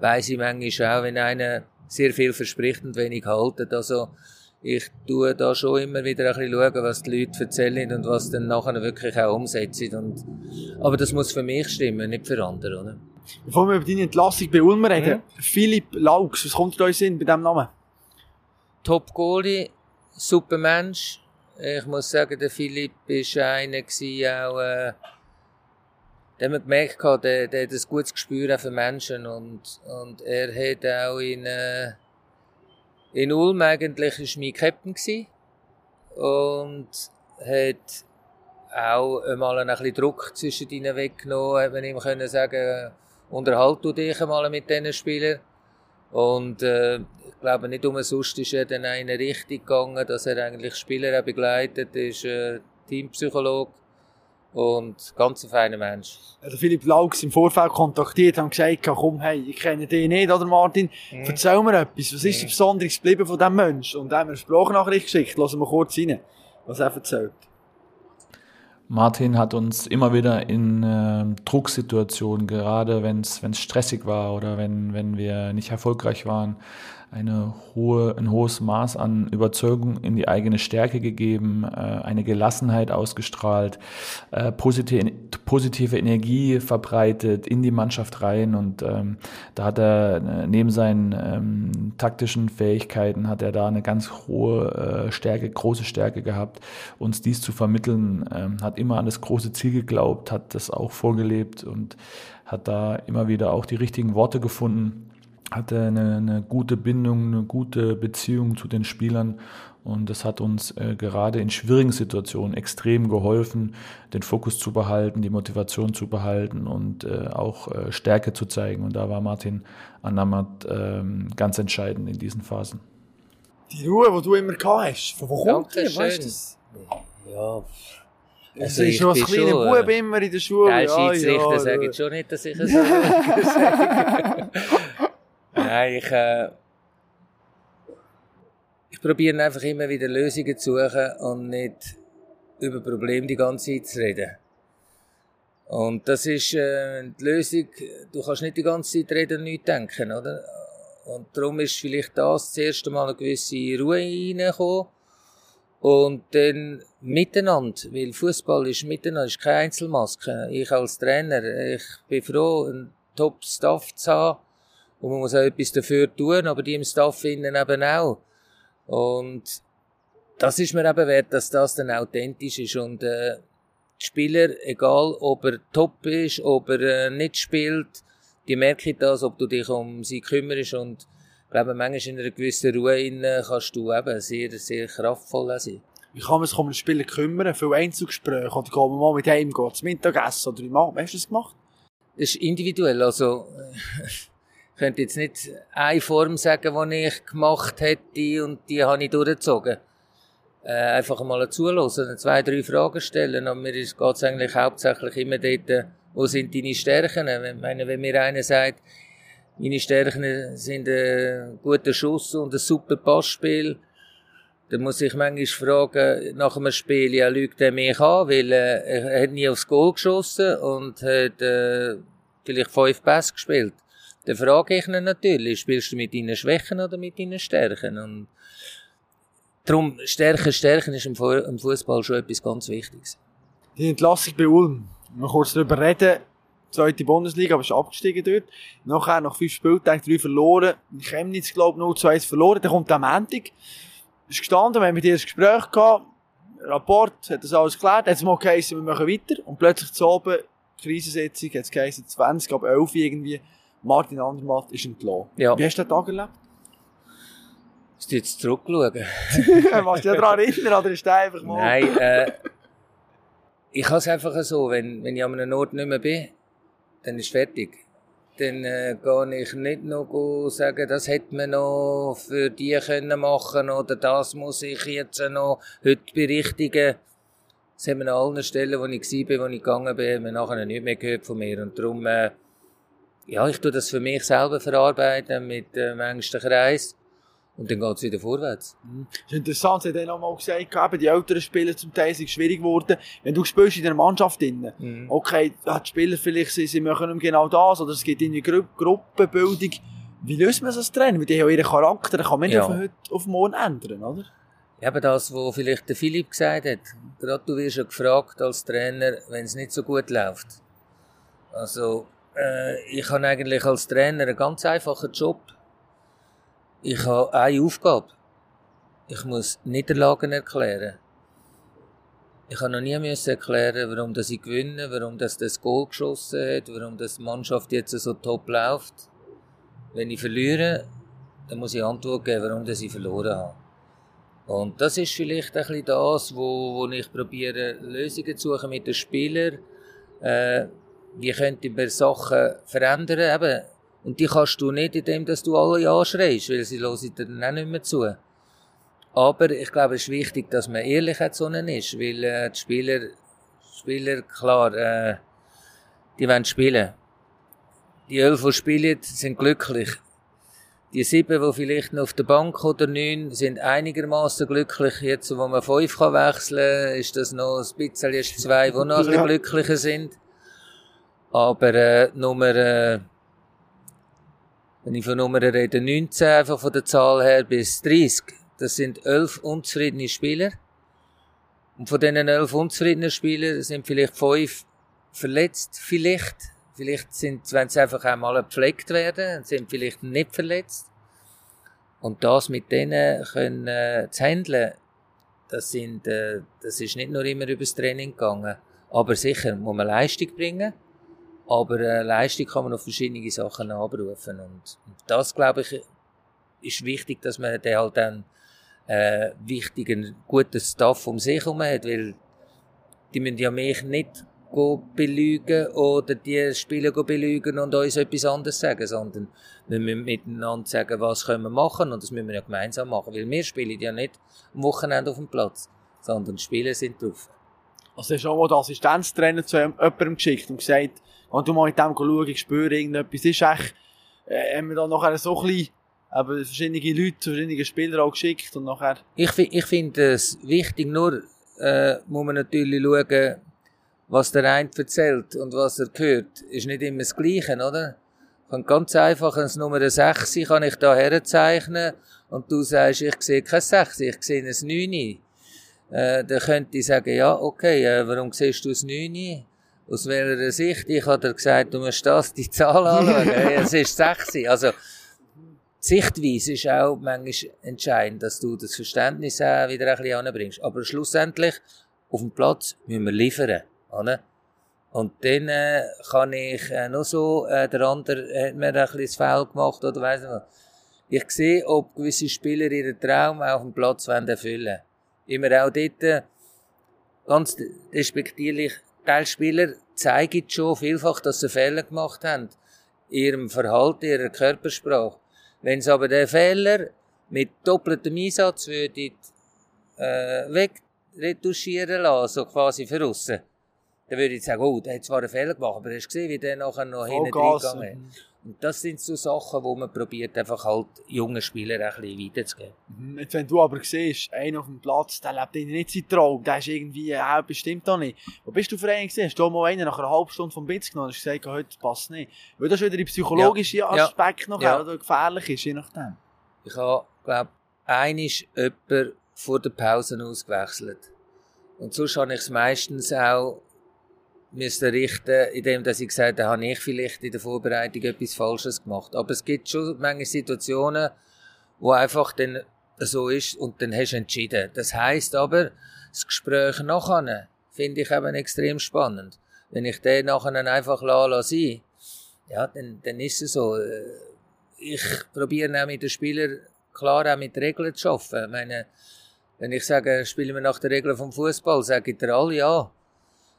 Speaker 2: weiss ich manchmal auch, wenn einer sehr viel verspricht und wenig haltet. Also ich tue da schon immer wieder ein bisschen schauen, was die Leute erzählen und was dann nachher wirklich auch umsetzen. Und, aber das muss für mich stimmen, nicht für andere. Oder?
Speaker 1: Bevor wir über deine Entlassung bei Ulmer reden, ja. Philipp Laux, was kommt euch in bei diesem Namen?
Speaker 2: Top Goalie, super Mensch, ich muss sagen, der Philipp war einer, auch, äh, der hat gemerkt, der, der hat ein gutes Gespür für Menschen und, und er hat auch in, äh, in Ulm eigentlich ist mein Captain und hat auch einmal ein bisschen Druck zwischen ihnen weggenommen, hat man ihm sagen, unterhalt du dich einmal mit diesen Spielern. Und äh, ich glaube, nicht umsonst ist er dann in eine Richtung gegangen, dass er eigentlich Spieler begleitet, ist äh, Teampsychologe und ganz ein feiner Mensch.
Speaker 1: Der Philipp Laux im Vorfeld kontaktiert und gesagt, komm, hey, ich kenne dich nicht, oder Martin? Mhm. Erzähl mir etwas. Was ist mhm. Besonderes geblieben von diesem Menschen? Und er hat mir eine Sprachnachricht geschickt. Lassen wir kurz rein, was er erzählt.
Speaker 3: Martin hat uns immer wieder in äh, Drucksituationen, gerade wenn es stressig war oder wenn, wenn wir nicht erfolgreich waren, eine hohe, ein hohes Maß an Überzeugung in die eigene Stärke gegeben, äh, eine Gelassenheit ausgestrahlt, äh, positive, positive Energie verbreitet in die Mannschaft rein und ähm, da hat er äh, neben seinen ähm, taktischen Fähigkeiten hat er da eine ganz hohe Stärke, große Stärke gehabt, uns dies zu vermitteln, ähm, hat immer an das große Ziel geglaubt, hat das auch vorgelebt und hat da immer wieder auch die richtigen Worte gefunden hatte eine, eine gute Bindung, eine gute Beziehung zu den Spielern und das hat uns äh, gerade in schwierigen Situationen extrem geholfen, den Fokus zu behalten, die Motivation zu behalten und äh, auch äh, Stärke zu zeigen. Und da war Martin Anamat ähm, ganz entscheidend in diesen Phasen.
Speaker 1: Die Ruhe, die du immer gehabt hast, von wo kommt die? Weißt du das?
Speaker 2: Ja,
Speaker 1: Also es ist noch ein kleiner Bub immer in der Schule.
Speaker 2: Der Schiedsrichter
Speaker 1: ja,
Speaker 2: sage ich schon nicht, dass ich es so sage. Nein, ich, äh, ich probiere einfach immer wieder Lösungen zu suchen und nicht über Probleme die ganze Zeit zu reden. Und das ist äh, die Lösung, du kannst nicht die ganze Zeit reden und nicht denken, oder? Und darum ist vielleicht das das erste Mal eine gewisse Ruhe reingekommen. Und dann miteinander, weil Fußball ist miteinander, ist keine Einzelmaske. Ich als Trainer, ich bin froh, einen Top-Staff zu haben. Und man muss auch etwas dafür tun, aber die im Staff innen eben auch. Und das ist mir eben wert, dass das dann authentisch ist. Und äh, die Spieler, egal ob er top ist, ob er äh, nicht spielt, die merken das, ob du dich um sie kümmerst. Und ich glaube, manchmal in einer gewissen Ruhe innen kannst du eben sehr, sehr kraftvoll sein.
Speaker 1: Wie kann man sich um einen Spieler kümmern? Viel Einzelgespräche? Oder kann man mal mit ihm gehen, zum Mittagessen? Oder wie hast du das gemacht?
Speaker 2: Das ist individuell. Also, ich könnte jetzt nicht eine Form sagen, die ich gemacht hätte und die habe ich durchgezogen. Äh, einfach mal zulassen, zwei, drei Fragen stellen. Und mir geht es eigentlich hauptsächlich immer dort, wo sind deine Stärken? Ich meine, wenn mir einer sagt, meine Stärken sind ein guter Schuss und ein super Passspiel, dann muss ich manchmal fragen, nach einem Spiel, ja, lügt er mich an, weil äh, er hat nie aufs Goal geschossen und hat äh, vielleicht fünf Pässe gespielt. Dann frage ich ihn natürlich, spielst du mit deinen Schwächen oder mit deinen Stärken? Und darum, Stärken, Stärken ist im Fußball schon etwas ganz Wichtiges.
Speaker 1: Die Entlassung bei Ulm. Mal kurz darüber reden. Zweite Bundesliga, aber ist abgestiegen dort. Nachher, nach fünf Spieltagen, drei verloren. In Chemnitz, glaube ich, 0-2 verloren. Dann kommt der Montag. Ist gestanden, wir haben mit ihr ein Gespräch gehabt. Rapport hat das alles geklärt. Jetzt mal geheißen, wir machen weiter. Und plötzlich zu oben, Krisensitzung, hat es geheißen, 20 ab 11 irgendwie. Martin Andermatt ist entlassen.
Speaker 2: Ja.
Speaker 1: Wie hast du den Tag erlebt?
Speaker 2: Musst du jetzt zurückschauen?
Speaker 1: Machst du dich daran erinnern oder ist der einfach mal...
Speaker 2: Nein, äh, ich habe es einfach so, wenn, wenn ich an einem Ort nicht mehr bin, dann ist es fertig. Dann äh, gehe ich nicht noch sagen, das hätte man noch für die können machen oder das muss ich jetzt noch heute berichtigen. Das haben wir an allen Stellen, wo ich war, wo ich gegangen bin, haben wir nachher nicht mehr gehört von mir. Und darum, äh, ja, ich tue das für mich selber verarbeiten mit dem engsten Kreis. Und dann geht es wieder vorwärts.
Speaker 1: Mhm. Das ist interessant, Sie haben dann auch mal gesagt, eben, die älteren Spieler zum Teil sind schwierig geworden. Wenn du spielst in einer Mannschaft drin, mhm. okay, die Spieler vielleicht, sie, sie machen nicht genau das, oder es gibt eine Gru Gruppenbildung. Wie löst man das Training? Weil die haben ja ihren Charakter, kann man nicht ja. von heute auf morgen ändern, oder?
Speaker 2: Eben das, was vielleicht der Philipp gesagt hat. Gerade du wirst ja gefragt als Trainer, wenn es nicht so gut läuft. Also, äh, ich habe eigentlich als Trainer einen ganz einfachen Job. Ich habe eine Aufgabe. Ich muss Niederlagen erklären. Ich habe noch nie müssen erklären, warum das ich gewinne, warum das das Goal geschossen hat, warum das die Mannschaft jetzt so top läuft. Wenn ich verliere, dann muss ich Antwort geben, warum das ich verloren habe. Und das ist vielleicht ein bisschen das, wo, wo ich probiere, Lösungen zu suchen mit den Spielern. Äh, wie könnte man Sachen verändern? Eben. Und die kannst du nicht, indem dass du alle anschreist, weil sie hören dir dann auch nicht mehr zu. Aber ich glaube, es ist wichtig, dass man ehrlich zu ihnen ist, weil äh, die Spieler, Spieler klar, äh, die wollen spielen. Die elf, die spielen, sind glücklich. Die sieben, die vielleicht noch auf der Bank oder neun, sind einigermaßen glücklich. Jetzt, wo man fünf kann wechseln kann, ist das noch ein bisschen erst zwei, die noch ein bisschen glücklicher sind. Aber äh, Nummer, äh, wenn ich von Nummer rede, 19, einfach von der Zahl her bis 30, das sind elf unzufriedene Spieler. Und von diesen elf unzufriedenen Spielern sind vielleicht fünf verletzt, vielleicht. Vielleicht sind, wenn sie einfach einmal gepflegt werden, sind vielleicht nicht verletzt. Und das mit denen können, äh, zu handeln, das sind, äh, das ist nicht nur immer übers Training gegangen. Aber sicher muss man Leistung bringen. Aber äh, Leistung kann man auf verschiedene Sachen abrufen. Und, und das, glaube ich, ist wichtig, dass man dann halt dann äh, wichtigen, guten Staff um sich herum hat, weil die müssen ja mich nicht belügen oder die Spieler belügen und uns etwas anderes sagen, sondern wir müssen miteinander sagen, was können wir machen und das müssen wir ja gemeinsam machen, weil wir spielen ja nicht am Wochenende auf dem Platz, sondern die Spieler sind drauf.
Speaker 1: Also hast du auch mal den Assistenztrainer zu jemandem geschickt und gesagt, wenn du mal mit dem schauen, ich spüre irgendetwas, ist echt, äh, haben wir dann nachher so ein bisschen eben verschiedene Leute, verschiedene Spieler auch geschickt und nachher...
Speaker 2: Ich, ich finde es wichtig, nur äh, muss man natürlich schauen, was der eine erzählt und was er hört, ist nicht immer das Gleiche, oder? Ich ganz einfach ein Nummer 6 kann ich da herzeichnen und du sagst, ich sehe kein 6, ich sehe ein 9. Äh, dann könnte ich sagen, ja, okay, äh, warum siehst du ein 9? Aus welcher Sicht? Ich habe dir gesagt, du musst das, die Zahl anschauen. es ist 6. Also, die Sichtweise ist auch manchmal entscheidend, dass du das Verständnis auch wieder ein bisschen anbringst. Aber schlussendlich, auf dem Platz müssen wir liefern. Oder? Und dann äh, kann ich äh, noch so, äh, der andere hat mir ein bisschen das Foul gemacht oder weiss nicht was. Ich sehe, ob gewisse Spieler ihren Traum auf dem Platz erfüllen wollen. Immer auch dort, äh, ganz respektierlich, Teilspieler zeigen schon vielfach, dass sie Fehler gemacht haben. Ihrem Verhalten, ihrer Körpersprache. Wenn sie aber den Fehler mit doppeltem Einsatz würde, äh, wegretuschieren lassen, so quasi für aussen, dann würde ich sagen, oh, der hat zwar einen Fehler gemacht, aber hast du gesehen, wie der nachher noch hinten reingegangen ist. Und das sind so Sachen, wo man probiert, einfach halt jungen Spielern ein bisschen weiterzugeben.
Speaker 1: Mhm. Jetzt, wenn du aber siehst, einer auf dem Platz, der lebt nicht seinen Traum, der ist irgendwie, äh, bestimmt auch nicht. Wo bist du für einen gesehen? Hast du mal einen nach einer halben Stunde vom Bitz genommen und hast gesagt, heute passt nicht? Weil das wieder die psychologische ja. Aspekt ja. noch ja. oder gefährlich ist, je nachdem.
Speaker 2: Ich habe, glaube einisch jemand vor der Pause ausgewechselt. Und sonst habe ich es meistens auch müssen richten, indem dass ich gesagt habe, habe ich vielleicht in der Vorbereitung etwas Falsches gemacht. Aber es gibt schon manche Situationen, wo einfach dann so ist und dann hast du entschieden. Das heißt aber, das Gespräch nachher finde ich eben extrem spannend. Wenn ich den nachher einfach lasse, ja, dann, dann ist es so. Ich probiere auch mit den Spielern klar auch mit Regeln zu arbeiten. Ich meine, wenn ich sage, spielen wir nach den Regeln vom Fußball, sage ich dir alle ja.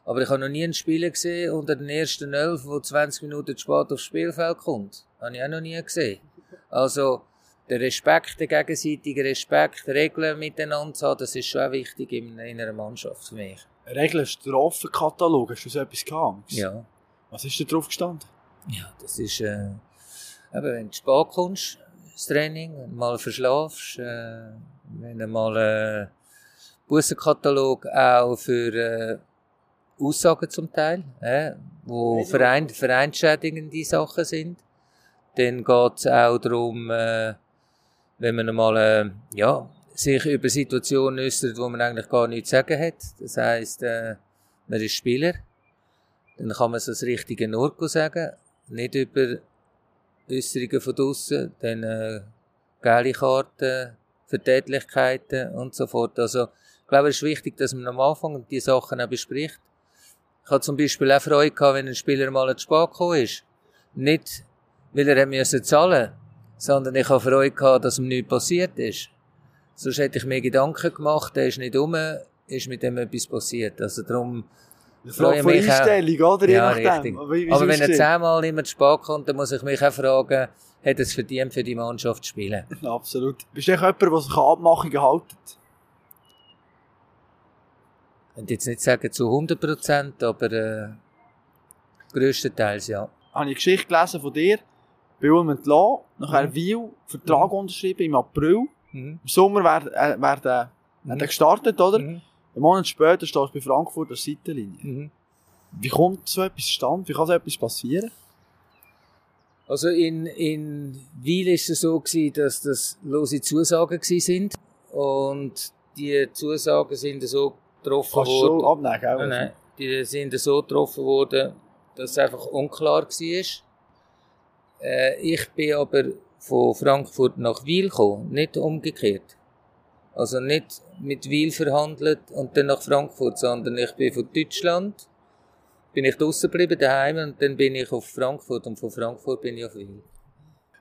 Speaker 2: Aber ich habe noch nie einen Spieler gesehen unter den ersten elf, der 20 Minuten zu spät aufs Spielfeld kommt. Habe ich auch noch nie gesehen. Also, der Respekt, der gegenseitige Respekt, Regeln miteinander zu haben, das ist schon auch wichtig in, einer Mannschaft für mich.
Speaker 1: Regeln, Strafenkatalog, hast du so etwas gehabt?
Speaker 2: Ja.
Speaker 1: Was ist da drauf gestanden?
Speaker 2: Ja, das ist, äh, eben, wenn du spät kommst, das Training, mal verschlafst, äh, wenn du mal, äh, Bussenkatalog auch für, äh, Aussagen zum Teil, äh, wo verein, vereinschädigende Sachen sind. Dann geht es auch darum, äh, wenn man einmal äh, ja, sich über Situationen äußert, wo man eigentlich gar nichts zu sagen hat. Das heisst, äh, man ist Spieler. Dann kann man so das richtige Ort sagen. Nicht über Äußerungen von draussen, dann äh, geile Karten, Vertätlichkeiten und so fort. Also, ich glaube, es ist wichtig, dass man am Anfang die Sachen auch bespricht. Ich hatte zum Beispiel auch Freude gehabt, wenn ein Spieler mal zu spät gekommen ist. Nicht, weil er müssen zahlen sondern ich habe Freude gehabt, dass ihm nichts passiert ist. Sonst hätte ich mir Gedanken gemacht, der ist nicht um, ist mit dem etwas passiert. Also darum,
Speaker 1: freue mich Einstellung, auch. oder?
Speaker 2: Ja, richtig. Aber, Aber wenn er zehnmal immer zu spät kommt, dann muss ich mich auch fragen, hat es verdient, für die Mannschaft zu spielen?
Speaker 1: Absolut. Bist du jemand, der sich an Abmachungen hält?
Speaker 2: Ich würde jetzt nicht sagen zu 100 Prozent, aber äh, grösstenteils ja.
Speaker 1: Ich habe eine Geschichte gelesen von dir, bei Ulm entlassen, nachher mhm. Wiel, Vertrag mhm. unterschrieben im April. Mhm. Im Sommer wäre äh, wär der, mhm. der gestartet, oder? Mhm. Einen Monat später stehst du bei Frankfurt der Seitenlinie. Mhm. Wie kommt so etwas zustande? Wie kann so etwas passieren?
Speaker 2: Also in, in Wiel war es so, gewesen, dass das lose Zusagen waren. Und die Zusagen sind so getroffen
Speaker 1: Kannst worden. Schon abnehmen?
Speaker 2: Nein, nein, die sind so getroffen worden, dass es einfach unklar war. Äh, ich bin aber von Frankfurt nach Wiel gekommen, nicht umgekehrt. Also nicht mit Wiel verhandelt und dann nach Frankfurt, sondern ich bin von Deutschland, bin ich draußen geblieben daheim und dann bin ich auf Frankfurt und von Frankfurt bin ich auf Wiel.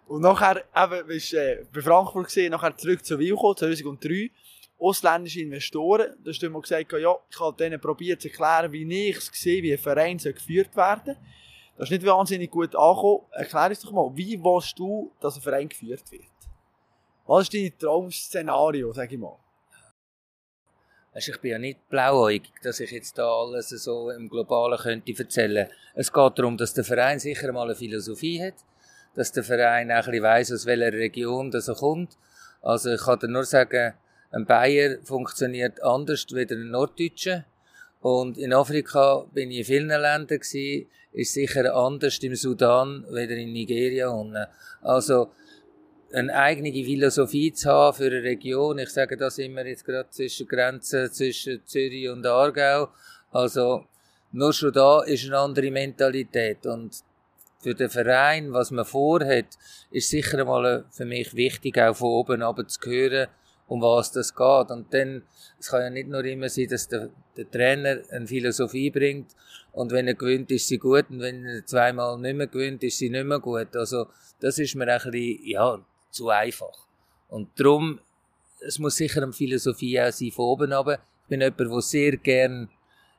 Speaker 1: Und nachher, eben, bist du äh, bei Frankfurt gesehen, nachher zurück zu Wiel gekommen, 2003 ausländische Investoren. Da du immer gesagt, ja, ich habe denen probiert zu erklären, wie ich es sehe, wie ein Verein soll geführt werden Das ist nicht wahnsinnig gut angekommen. Erklär uns doch mal, wie willst du, dass ein Verein geführt wird? Was ist dein Traum-Szenario, sag ich mal?
Speaker 2: Also ich bin ja nicht blauäugig, dass ich jetzt da alles so im Globalen könnte erzählen. Es geht darum, dass der Verein sicher mal eine Philosophie hat, dass der Verein auch ein bisschen weiss, aus welcher Region das er kommt. Also ich kann dir nur sagen, ein Bayer funktioniert anders als ein Norddeutscher. Und in Afrika bin ich in vielen Ländern gewesen, ist sicher anders im Sudan als in Nigeria. Also, eine eigene Philosophie zu haben für eine Region. Ich sage das immer jetzt gerade zwischen Grenzen zwischen Zürich und Aargau. Also, nur schon da ist eine andere Mentalität. Und für den Verein, was man vorhat, ist sicher mal für mich wichtig, auch von oben runter zu hören, um was das geht. Und dann, es kann ja nicht nur immer sein, dass der, der Trainer eine Philosophie bringt und wenn er gewinnt, ist sie gut und wenn er zweimal nicht mehr gewinnt, ist sie nicht mehr gut. Also, das ist mir ein bisschen, ja, zu einfach. Und darum, es muss sicher eine Philosophie auch sein von oben runter. Ich bin jemand, der sehr gern,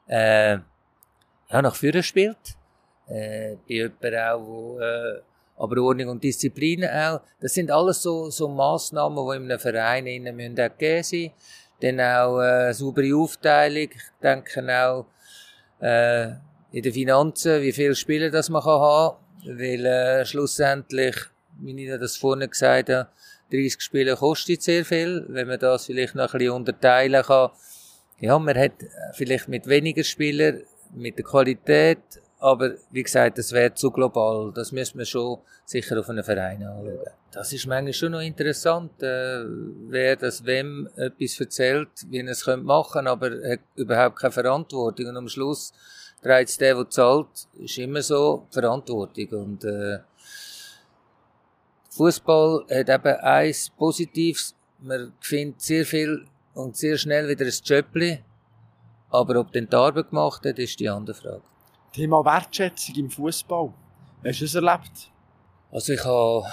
Speaker 2: äh, ja, nach vorne spielt. Äh, bin jemand auch, der, äh, aber Ordnung und Disziplin auch. Das sind alles so, so Massnahmen, die in einem Verein innen müssen auch gegeben sein. Dann auch äh, saubere Aufteilung. Ich denke auch äh, in den Finanzen, wie viele Spieler das man kann haben Weil äh, schlussendlich, wie ich das vorne gesagt habe, 30 Spiele kostet sehr viel. Wenn man das vielleicht noch ein bisschen unterteilen kann. Ja, man hat vielleicht mit weniger Spielern, mit der Qualität aber wie gesagt, das wäre zu global. Das müssen wir schon sicher auf einen Verein anschauen. Das ist manchmal schon noch interessant, äh, wer das wem etwas erzählt, wie er es machen könnte, aber er hat überhaupt keine Verantwortung. Und am Schluss trägt es der, der zahlt, ist immer so Verantwortung. Und äh, Fußball hat eben eins Positives. Man findet sehr viel und sehr schnell wieder ein Jöppli. Aber ob den Arbeit gemacht hat, ist die andere Frage.
Speaker 1: Thema Wertschätzung im Fußball. Hast du es erlebt?
Speaker 2: Also ich habe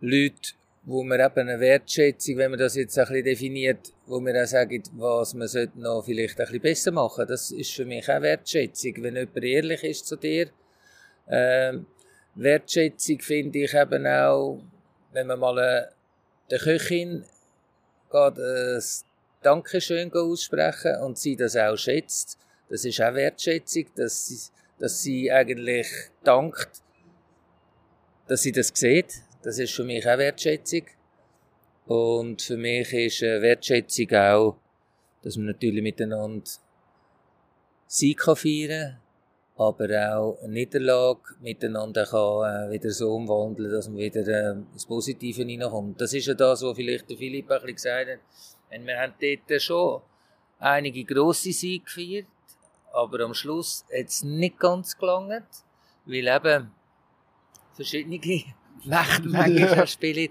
Speaker 2: Leute, wo mir eben eine Wertschätzung, wenn man das jetzt ein bisschen definiert, wo mir auch sagen, was man sollte noch vielleicht ein bisschen besser machen. Das ist für mich auch Wertschätzung, wenn jemand ehrlich ist zu dir. Ähm, Wertschätzung finde ich eben auch, wenn man mal äh, der Köchin geht, ein Dankeschön aussprechen und sie das auch schätzt das ist auch Wertschätzung, dass sie, dass sie eigentlich dankt, dass sie das sieht. Das ist für mich auch Wertschätzung. Und für mich ist Wertschätzung auch, dass man natürlich miteinander Sieg kann feiern aber auch eine Niederlage miteinander kann, äh, wieder so umwandeln, dass man wieder äh, ins Positive hineinkommt. Das ist ja das, was vielleicht der Philipp ein bisschen gesagt hat. Wir haben dort schon einige grosse Siege gefeiert, aber am Schluss hat es nicht ganz gelangt, weil eben verschiedene Nächte manchmal spielen.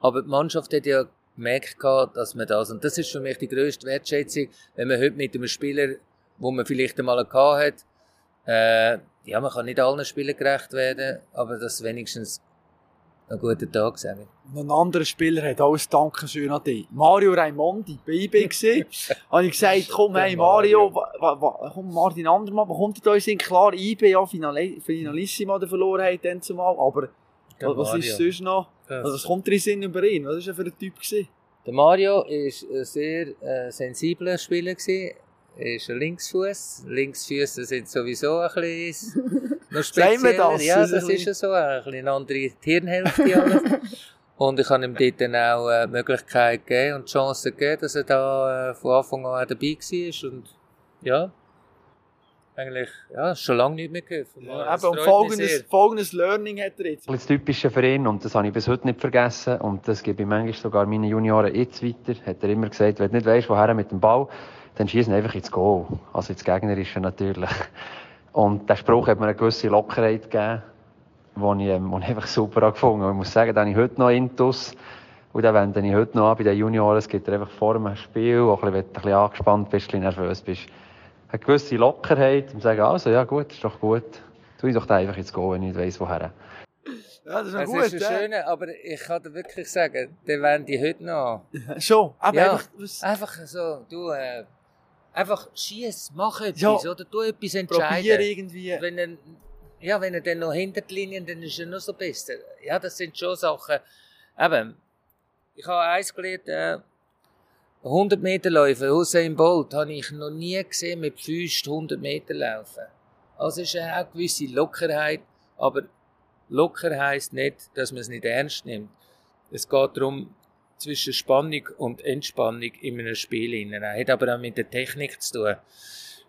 Speaker 2: Aber die Mannschaft hat ja gemerkt, dass man das, und das ist für mich die grösste Wertschätzung, wenn man heute mit einem Spieler, wo man vielleicht einmal gehabt hat, äh, ja, man kann nicht allen Spielern gerecht werden, aber das wenigstens einen guten Tag sagen.
Speaker 1: ein anderer Spieler hat alles Dankeschön an dich. Mario Raimondi, bei IB gesehen. habe ich gesagt, komm, hey Mario, komm Martin Andermann, kommt da in klar, IB, ja, Finalissima der verloren hat, dann zumal, aber was, was ist sonst noch? Also, was kommt dir in Sinn über ihn? Was war er für ein Typ? Gewesen?
Speaker 2: Der Mario war ein sehr äh, sensibler Spieler. Gewesen. Er ist ein Linksfuß. Linksfüße sind sowieso ein bisschen noch
Speaker 1: speziell. das?
Speaker 2: Ja, das ist ja so. Ein bisschen eine andere Hirnhälfte. und ich habe ihm dort dann auch äh, die Möglichkeit gegeben und die Chance gegeben, dass er da äh, von Anfang an dabei war. Und ja, eigentlich ja, schon lange nicht mehr gehört.
Speaker 1: Ja, und folgendes, folgendes Learning hat er jetzt.
Speaker 4: Das typische für ihn und das habe ich bis heute nicht vergessen und das gebe ich manchmal sogar meinen Junioren jetzt weiter. Hat er immer gesagt, wenn du nicht weißt, woher mit dem Ball, dann schießen einfach ins Goal. Also ins Gegnerische natürlich. Und der Spruch hat mir eine gewisse Lockerheit gegeben, die ich, ähm, ich einfach super gefunden habe. Ich muss sagen, den habe ich heute noch intus. Und dann wende ich heute noch an bei den Junioren. Es gibt einfach vor dem Spiel, wo du ein bisschen angespannt bist, ein bisschen nervös bist. Eine gewisse Lockerheit, und sagen, also, ja gut, ist doch gut. Tu ich doch da einfach ins Goal, wenn ich nicht weiss, woher.
Speaker 2: Ja, das ist, das gut, ist ein schöner, aber ich kann dir wirklich sagen, den wende ich heute noch
Speaker 1: an. Schon, aber
Speaker 2: ja, einfach, einfach so, du, äh, einfach schieß, mach etwas, ja, oder du etwas entscheiden.
Speaker 1: irgendwie.
Speaker 2: Wenn er, ja, wenn er dann noch hinter die Linien, dann ist er noch so besser. Ja, das sind schon Sachen. Eben, ich habe eins gelernt, äh, 100 Meter Läufe, Usain Bolt, habe ich noch nie gesehen mit Füßen 100 Meter laufen. Also es ist eine gewisse Lockerheit, aber locker heisst nicht, dass man es nicht ernst nimmt. Es geht darum, zwischen Spannung und Entspannung in einem Spiel hinein. Hat aber auch mit der Technik zu tun.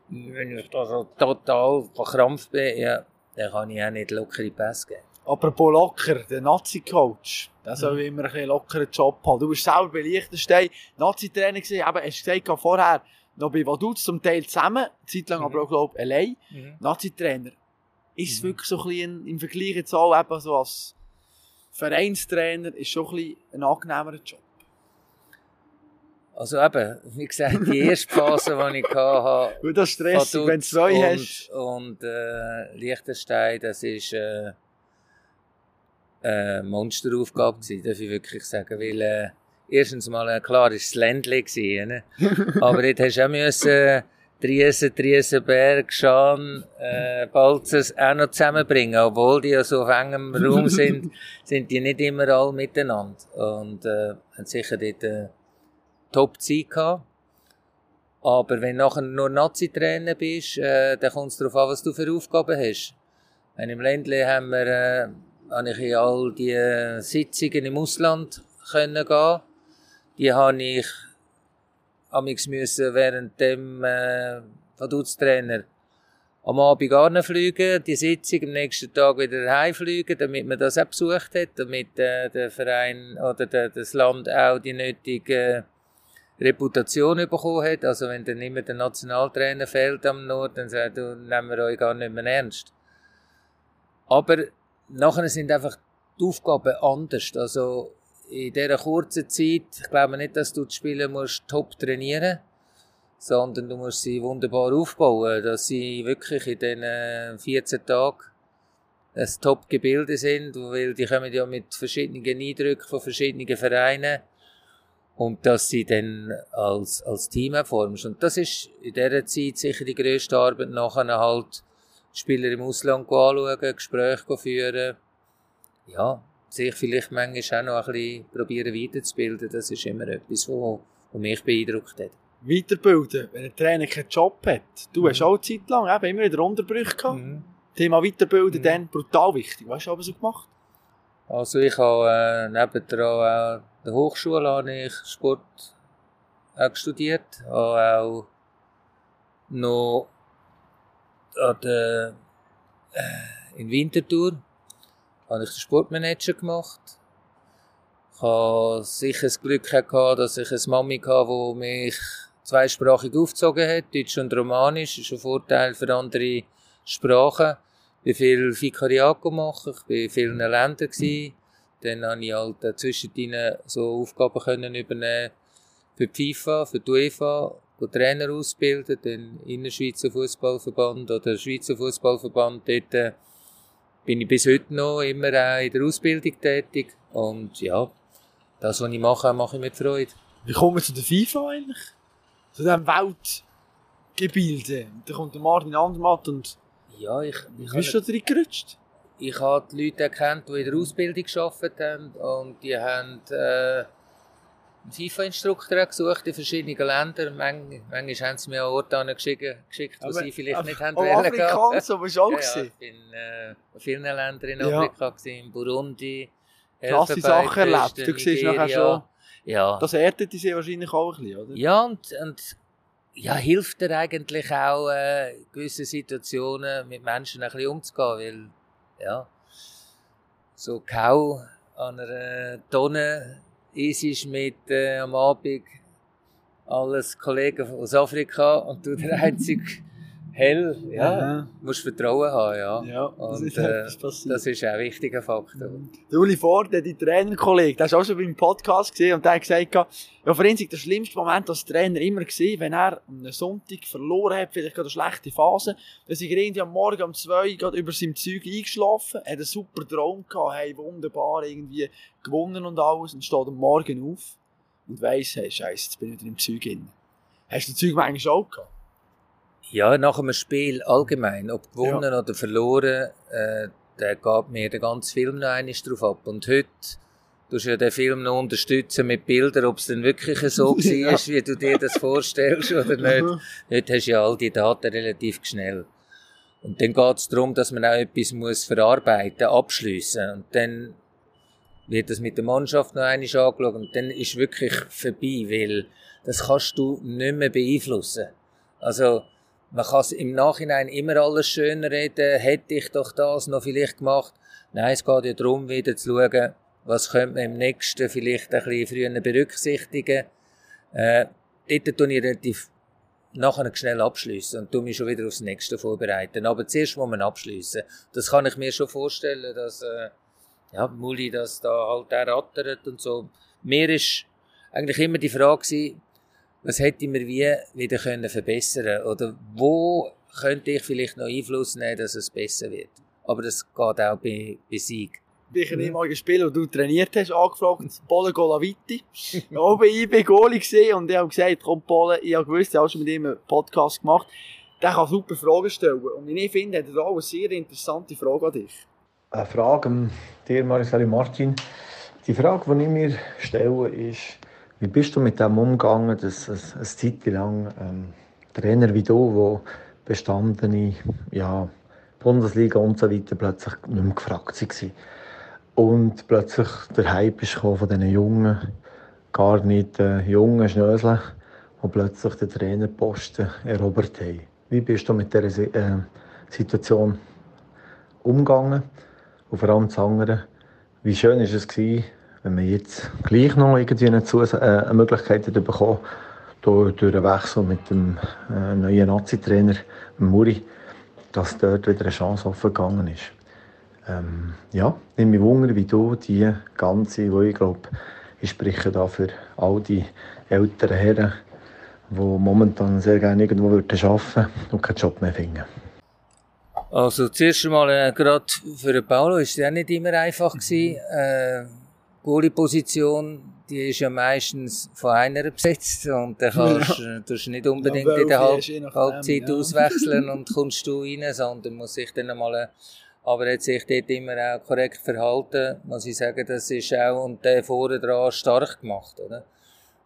Speaker 2: Wenn ich da so total verkrampft bin, ja, dann kann ich auch nicht lockere Pässe geben.
Speaker 1: Apropos locker, der Nazi-Coach, der soll
Speaker 2: Mhm.
Speaker 1: immer ein bisschen lockeren Job haben. Du bist selber bei Liechtenstein Nazi-Trainer gewesen, eben, hast gesagt vorher, noch bei Vaduz zum Teil zusammen, eine Zeit lang
Speaker 2: Mhm.
Speaker 1: aber auch, glaube ich, allein. Nazi-Trainer. Ist es
Speaker 2: Mhm.
Speaker 1: wirklich so ein bisschen, im Vergleich jetzt auch eben so als Vereinstrainer, ist schon ein bisschen ein angenehmerer Job.
Speaker 2: Also eben, wie gesagt, die erste Phase, die ich hatte,
Speaker 1: Weil das ist stressig, wenn du zwei
Speaker 2: und,
Speaker 1: hast.
Speaker 2: Und äh, Liechtenstein, das ist äh, eine Monsteraufgabe gewesen, darf ich wirklich sagen. Weil, äh, erstens mal, äh, klar, es war das Ländchen, gewesen, ne? aber dort hast du auch müssen, Driesen, Driesenberg, Schan, äh, Balzers auch noch zusammenbringen. Obwohl die ja so auf engem Raum sind, sind die nicht immer alle miteinander. Und äh, haben sicher dort äh, Top-Zeit gehabt. Aber wenn du nachher nur Nazi-Trainer bist, äh, dann kommt es darauf an, was du für Aufgaben hast. Wenn Im Ländle haben wir, äh, ich in all die äh, Sitzungen im Ausland können gehen. Die habe ich müssen während dem äh, Vaduz-Trainer am Abend gar fliegen, die Sitzung am nächsten Tag wieder heimfliegen, damit man das auch besucht hat, damit äh, der Verein oder der, das Land auch die nötige Reputation bekommen hat. Also wenn dann immer der Nationaltrainer fehlt am Nord, dann sagt du, nehmen wir euch gar nicht mehr ernst. Aber nachher sind einfach die Aufgaben anders. Also in dieser kurzen Zeit, ich glaube nicht, dass du die Spieler musst top trainieren sondern du musst sie wunderbar aufbauen, dass sie wirklich in diesen 14 Tagen ein Top-Gebilde sind, weil die kommen ja mit verschiedenen Eindrücken von verschiedenen Vereinen und dass sie dann als, als Team auch formst. Und das ist in dieser Zeit sicher die grösste Arbeit, nachher halt Spieler im Ausland anschauen, Gespräche führen, ja, sich vielleicht manchmal auch noch ein bisschen probieren weiterzubilden, das ist immer etwas, was mich beeindruckt hat.
Speaker 1: Weiterbilden, wenn ein Trainer keinen Job hat. Du hast auch eine Zeit lang eben immer wieder Unterbrüche gehabt.
Speaker 2: Mhm.
Speaker 1: Thema Weiterbilden,
Speaker 2: Mhm.
Speaker 1: dann brutal wichtig. Was hast du aber so gemacht?
Speaker 2: Also ich habe äh, nebendran auch der Hochschule habe ich Sport auch studiert, habe auch noch an der, äh, in Winterthur habe ich den Sportmanager gemacht. Ich habe sicher das Glück gehabt, dass ich eine Mami hatte, die mich zweisprachig aufgezogen hat, Deutsch und Romanisch. Das ist ein Vorteil für andere Sprachen. Ich bin viel Vikariat gemacht, ich war in vielen Ländern. Gewesen. Dann habe ich halt äh, zwischendrin so Aufgaben können übernehmen für die FIFA, für die UEFA, go Trainer ausbilden, dann Innerschweizer Fußballverband oder Schweizer Fußballverband. Dort äh, bin ich bis heute noch immer auch in der Ausbildung tätig. Und ja, das, was ich mache, mache ich mit Freude.
Speaker 1: Wie kommen wir zu der FIFA eigentlich? Zu diesem Weltgebilde. Dann kommt der Martin Andermatt und
Speaker 2: Ja, ich, ich,
Speaker 1: bist du da drin gerutscht?
Speaker 2: Ich habe die Leute erkannt, die in der Ausbildung gearbeitet haben. Und die haben äh, einen FIFA-Instruktor gesucht in verschiedenen Ländern. Manch, manchmal haben sie mir an Orte geschickt, wo sie vielleicht nicht haben wollen
Speaker 1: so bist du auch
Speaker 2: Ja, ja, ich bin äh, in vielen Ländern in
Speaker 1: Ja.
Speaker 2: Afrika, gewesen, in Burundi,
Speaker 1: Krasse Sachen erlebt. Du siehst nachher schon,
Speaker 2: Ja,
Speaker 1: das erdet dich wahrscheinlich auch ein bisschen, oder?
Speaker 2: ja und, und ja, hilft dir eigentlich auch, äh, in gewissen Situationen mit Menschen ein bisschen umzugehen, weil, ja, so Kau an einer Tonne ist mit äh, am Abend alles Kollegen aus Afrika und du der einzige hell, ja,
Speaker 1: Aha.
Speaker 2: musst Vertrauen haben, ja.
Speaker 1: Ja, das
Speaker 2: Und,
Speaker 1: ist
Speaker 2: äh. Das ist ein wichtiger Faktor.
Speaker 1: Der Uli Ford, der Trainerkollege, der ist auch schon beim Podcast gesehen und der hat gesagt, ja, für ihn sei der schlimmste Moment als Trainer immer gewesen, wenn er am Sonntag verloren hat, vielleicht gerade eine schlechte Phase, dann sei er irgendwie am Morgen um zwei gerade über seinem Zeug eingeschlafen, hat einen super Traum gehabt, hey, wunderbar, irgendwie gewonnen und alles und steht am Morgen auf und weiss, hey, scheiße, jetzt bin ich wieder im Zeug drin. Hast du das Zeug manchmal auch gehabt?
Speaker 2: Ja, nach einem Spiel allgemein, ob gewonnen oder verloren, äh, der gab mir den ganzen Film noch einmal drauf ab. Und heute Du ja den Film noch unterstützen mit Bildern, ob es denn wirklich so war, ja. wie du dir das vorstellst oder nicht. Heute hast du ja all die Daten relativ schnell. Und dann geht es darum, dass man auch etwas muss verarbeiten, abschliessen. Und dann wird das mit der Mannschaft noch einmal angeschaut und dann ist wirklich vorbei, weil das kannst du nicht mehr beeinflussen. Also, man kann im Nachhinein immer alles schön reden, hätte ich doch das noch vielleicht gemacht. Nein, es geht ja darum, wieder zu schauen, was könnte man im nächsten vielleicht ein bisschen früher berücksichtigen. Äh, dort tue ich relativ nachher schnell abschließen und tu mich schon wieder aufs nächste vorbereiten. Aber zuerst muss man abschließen. Das kann ich mir schon vorstellen, dass äh, ja, Muli das da halt errattert und so. Mir ist eigentlich immer die Frage gewesen, was hätte mir wie wieder können verbessern oder wo könnte ich vielleicht noch Einfluss nehmen, dass es besser wird. Aber das geht auch bei, bei Sieg
Speaker 1: bin ich ein ehemaliger Spieler, den du trainiert hast, angefragt, Polen Golaviti. Oben ich bin Goalie gesehen und ich habe gesagt, komm Polen, ich habe gewusst, ich habe schon mit ihm einen Podcast gemacht. Der kann super Fragen stellen. Und ich finde, hat er auch eine sehr interessante Frage an dich.
Speaker 5: Eine Frage an dir, Marcel Martin. Die Frage, die ich mir stelle, ist, wie bist du mit dem umgegangen, dass eine Zeit lang ähm, Trainer wie du, wo bestandene ja, Bundesliga und so weiter plötzlich nicht mehr gefragt waren? Und plötzlich der Hype ist von diesen jungen, gar nicht äh, jungen Schnöseln, die plötzlich den Trainerposten erobert haben. Wie bist du mit dieser äh, Situation umgegangen? Und vor allem das andere, wie schön war es wenn man jetzt gleich noch irgendwie eine, Zus äh, eine Möglichkeit bekommen, durch, durch den Wechsel mit dem äh, neuen Nazi-Trainer Muri, dass dort wieder eine Chance offen gegangen ist. Ähm, ja, nehme mich Wunder, wie du die ganze, wo ich glaube, ich spreche da für all die älteren Herren, die momentan sehr gerne irgendwo würden arbeiten und keinen Job mehr finden.
Speaker 2: Also zuerst einmal, äh, gerade für Paulo ist es auch nicht immer einfach gewesen. Äh, Goalie-Position, die ist ja meistens von einer besetzt und dann kannst ja. du nicht unbedingt ja, in der Halb Halbzeit ja. auswechseln und kommst du rein, sondern muss sich dann einmal aber er hat sich dort immer auch korrekt verhalten, muss ich sagen, das ist auch, und der vorne dran stark gemacht, oder?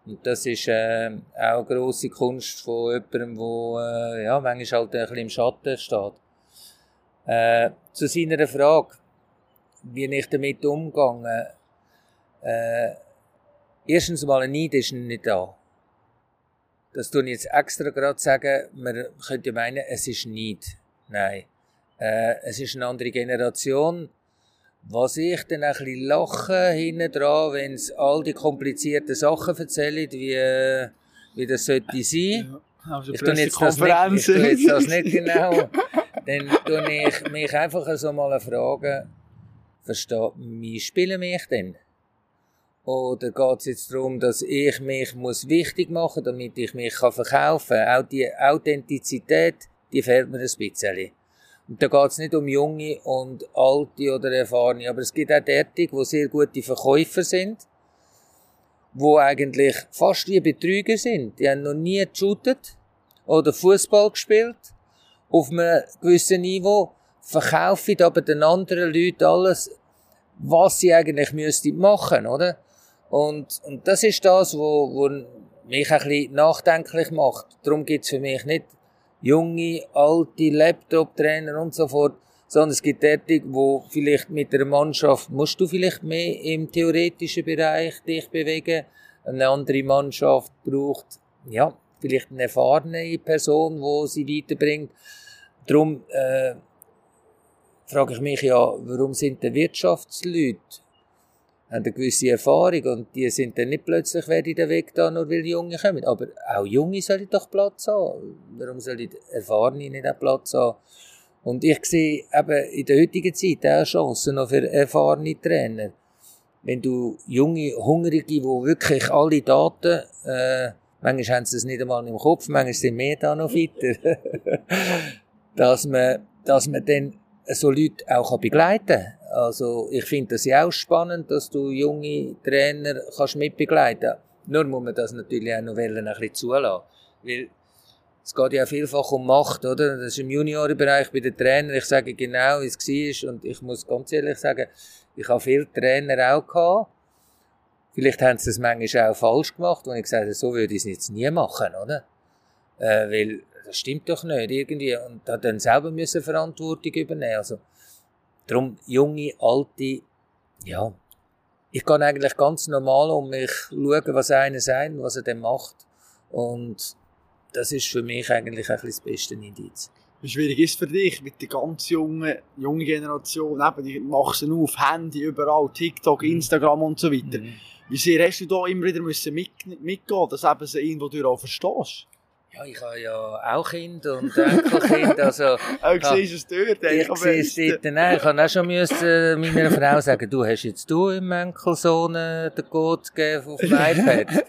Speaker 2: Und das ist äh, auch eine grosse Kunst von jemandem, der äh, ja, manchmal halt ein bisschen im Schatten steht. Äh, zu seiner Frage, wie ich damit umgegangen äh, erstens mal ein Neid ist nicht da. Das ich jetzt extra gerade sagen, man könnte meinen, es ist nicht. Nein. Äh, es ist eine andere Generation. Was ich dann ein bisschen lache hinten dran, wenn es all die komplizierten Sachen erzählen, wie, wie das sollte sein. Ja, also ich tue jetzt das nicht, ich tue jetzt das nicht genau. dann tue ich mich einfach so mal fragen, versteht, wie spielen mich denn? Oder geht es jetzt darum, dass ich mich muss wichtig machen muss, damit ich mich verkaufen kann? Auch die Authentizität, die fehlt mir ein bisschen. Und da geht es nicht um Junge und Alte oder Erfahrene, aber es gibt auch derartige, die sehr gute Verkäufer sind, wo eigentlich fast wie Betrüger sind. Die haben noch nie geshootet oder Fußball gespielt auf einem gewissen Niveau, verkaufen aber den anderen Leuten alles, was sie eigentlich müssten machen, oder? Und, und das ist das, wo, wo mich ein bisschen nachdenklich macht. Darum gibt's für mich nicht junge, alte Laptop-Trainer und so fort, sondern es gibt derartige, wo vielleicht mit der Mannschaft musst du vielleicht mehr im theoretischen Bereich dich bewegen. Eine andere Mannschaft braucht, ja, vielleicht eine erfahrene Person, wo sie weiterbringt. Darum äh, frage ich mich ja, warum sind die Wirtschaftsleute haben eine gewisse Erfahrung und die sind dann nicht plötzlich werden den Weg da, nur weil Junge kommen. Aber auch Junge sollen doch Platz haben. Warum sollen Erfahrene nicht auch Platz haben? Und ich sehe eben in der heutigen Zeit auch Chancen noch für erfahrene Trainer. Wenn du junge, hungrige, die wirklich alle Daten, äh, manchmal haben sie es nicht einmal im Kopf, manchmal sind mehr da noch weiter, dass man, dass man dann so Leute auch begleiten kann also ich finde das ja auch spannend, dass du junge Trainer kannst mitbegleiten Nur muss man das natürlich auch noch ein bisschen zulassen. Weil es geht ja vielfach um Macht, oder? Das ist im Juniorenbereich bei den Trainern. Ich sage genau, wie es war. Und ich muss ganz ehrlich sagen, ich habe viele Trainer auch gehabt, Vielleicht haben sie es manchmal auch falsch gemacht, und ich gesagt habe, so würde ich es jetzt nie machen, oder? Äh, weil, das stimmt doch nicht, irgendwie. Und hat dann selber müssen Verantwortung übernehmen. Also, darum, junge, alte, ja. Ich gehe eigentlich ganz normal um mich schauen, was einer sagt was er dann macht. Und das ist für mich eigentlich ein das beste Indiz.
Speaker 1: Wie schwierig ist es für dich mit der ganz jungen, jungen Generation? Eben, die machen auf, Handy überall, TikTok, mhm. Instagram und so weiter. Mhm. Wie sehr hast du da immer wieder müssen mit, mitgehen, dass eben sie irgendwo durch auch verstehst?
Speaker 2: Ja, ich habe ja auch Kinder und Enkelkind, also...
Speaker 1: auch siehst es dort,
Speaker 2: Ich sehe es dort, nein, ich habe auch schon müssen meiner Frau sagen, du hast jetzt du im Enkelsohn den Code gegeben auf dem iPad.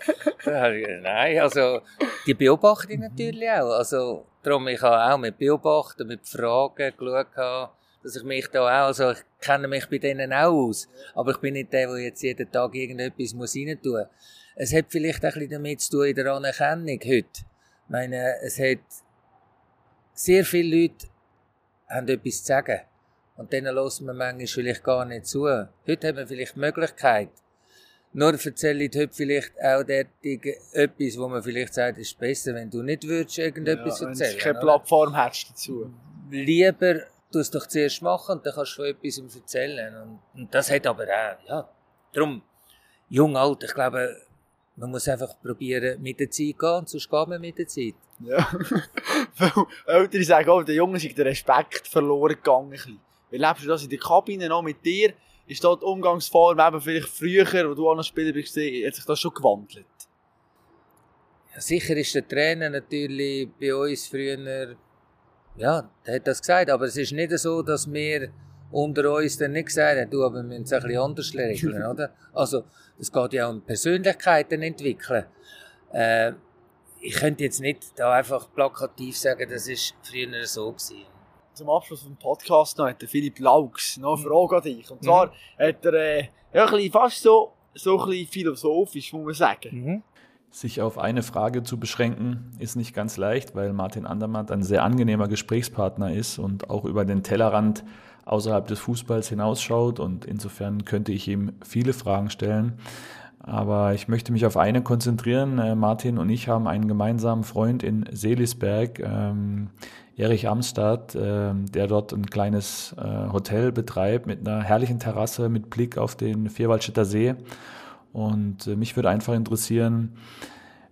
Speaker 2: nein, also, die beobachte ich natürlich auch, also, darum, ich habe auch mit Beobachten, mit Fragen geschaut, dass ich mich da auch, also ich kenne mich bei denen auch aus, aber ich bin nicht der, der jetzt jeden Tag irgendetwas muss rein tun muss. Es hat vielleicht ein bisschen damit zu tun in der Anerkennung heute. Ich meine, es hat sehr viele Leute haben etwas zu sagen. Und denen hören wir manchmal vielleicht gar nicht zu. Heute haben wir vielleicht die Möglichkeit. Nur erzähle ich heute vielleicht auch derartig etwas, wo man vielleicht sagt, es ist besser, wenn du nicht würdest irgendetwas ja, erzählen. Wenn
Speaker 1: du keine Plattform hättest dazu.
Speaker 2: Lieber du es doch zuerst machen und dann kannst du von etwas erzählen. Und, und das hat aber auch, ja, darum, jung, alt, ich glaube, man muss einfach probieren, mit der Zeit gehen, sonst geht man mit der Zeit.
Speaker 1: Ja. Ältere sagen auch, der Junge ist der Respekt verloren gegangen. Wie lebst du das in der Kabine noch mit dir? Ist da die Umgangsform eben vielleicht früher, wo du auch noch Spieler bist, hat sich das schon gewandelt?
Speaker 2: Ja, sicher ist der Trainer natürlich bei uns früher ja, der hat das gesagt, aber es ist nicht so, dass wir unter uns dann nicht gesagt haben, du, aber wir müssen es ein bisschen anders regeln, oder? Also, es geht ja um Persönlichkeiten entwickeln. Äh, ich könnte jetzt nicht da einfach plakativ sagen, das ist früher so gewesen.
Speaker 1: Zum Abschluss des Podcasts noch hat der Philipp Laux noch eine Frage an dich. Und zwar mhm. hat er äh, ja, ein bisschen fast so, so ein bisschen philosophisch, muss man sagen. Mhm.
Speaker 3: Sich auf eine Frage zu beschränken, ist nicht ganz leicht, weil Martin Andermatt ein sehr angenehmer Gesprächspartner ist und auch über den Tellerrand außerhalb des Fußballs hinausschaut. Und insofern könnte ich ihm viele Fragen stellen. Aber ich möchte mich auf eine konzentrieren. Äh, Martin und ich haben einen gemeinsamen Freund in Seelisberg, ähm, Erich Amstadt, äh, der dort ein kleines äh, Hotel betreibt mit einer herrlichen Terrasse mit Blick auf den Vierwaldstätter See. Und äh, mich würde einfach interessieren,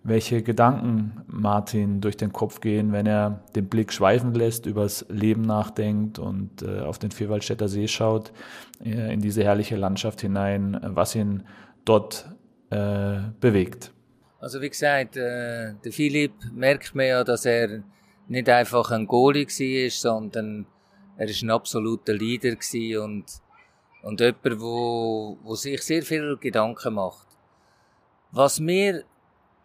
Speaker 3: welche Gedanken Martin durch den Kopf gehen, wenn er den Blick schweifen lässt, übers Leben nachdenkt und äh, auf den Vierwaldstätter See schaut, äh, in diese herrliche Landschaft hinein, was ihn dort äh, bewegt.
Speaker 2: Also wie gesagt, äh, der Philipp merkt mir ja, dass er nicht einfach ein Goalie war, sondern er ist ein absoluter Leader und und jemand, wo, wo sich sehr viel Gedanken macht. Was mir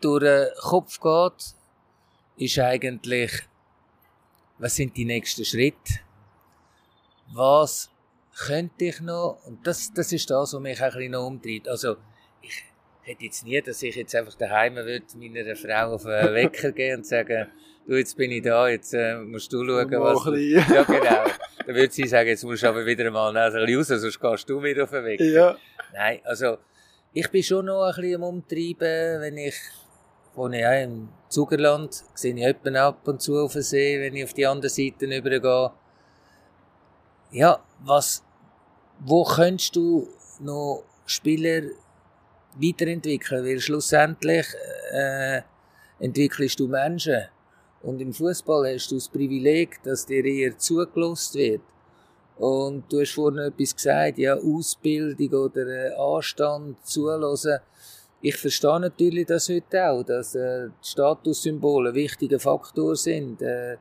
Speaker 2: durch den Kopf geht, ist eigentlich, was sind die nächsten Schritte? Was könnte ich noch? Und das, das ist das, was mich ein bisschen noch umtreibt. Also, ich hätte jetzt nie, dass ich jetzt einfach daheim würde, meiner Frau auf den Wecker gehen und sagen, du, jetzt bin ich da, jetzt äh, musst du schauen, was... Du, ja, genau. Dann würde sie sagen, jetzt musst du aber wieder mal ein bisschen raus, sonst gehst du wieder auf den Weg.
Speaker 1: Ja.
Speaker 2: Nein, also, ich bin schon noch ein bisschen am Umtreiben, wenn ich, wohne ja im Zugerland, sehe ich jemanden ab und zu auf den See, wenn ich auf die andere Seite übergehe. Ja, was, wo könntest du noch Spieler weiterentwickeln? Weil schlussendlich, äh, entwickelst du Menschen. Und im Fußball hast du das Privileg, dass dir eher zugelost wird. Und du hast vorhin etwas gesagt, ja, Ausbildung oder äh, Anstand, zulassen. Ich verstehe natürlich das heute auch, dass äh, die Statussymbole ein wichtiger Faktor sind, äh,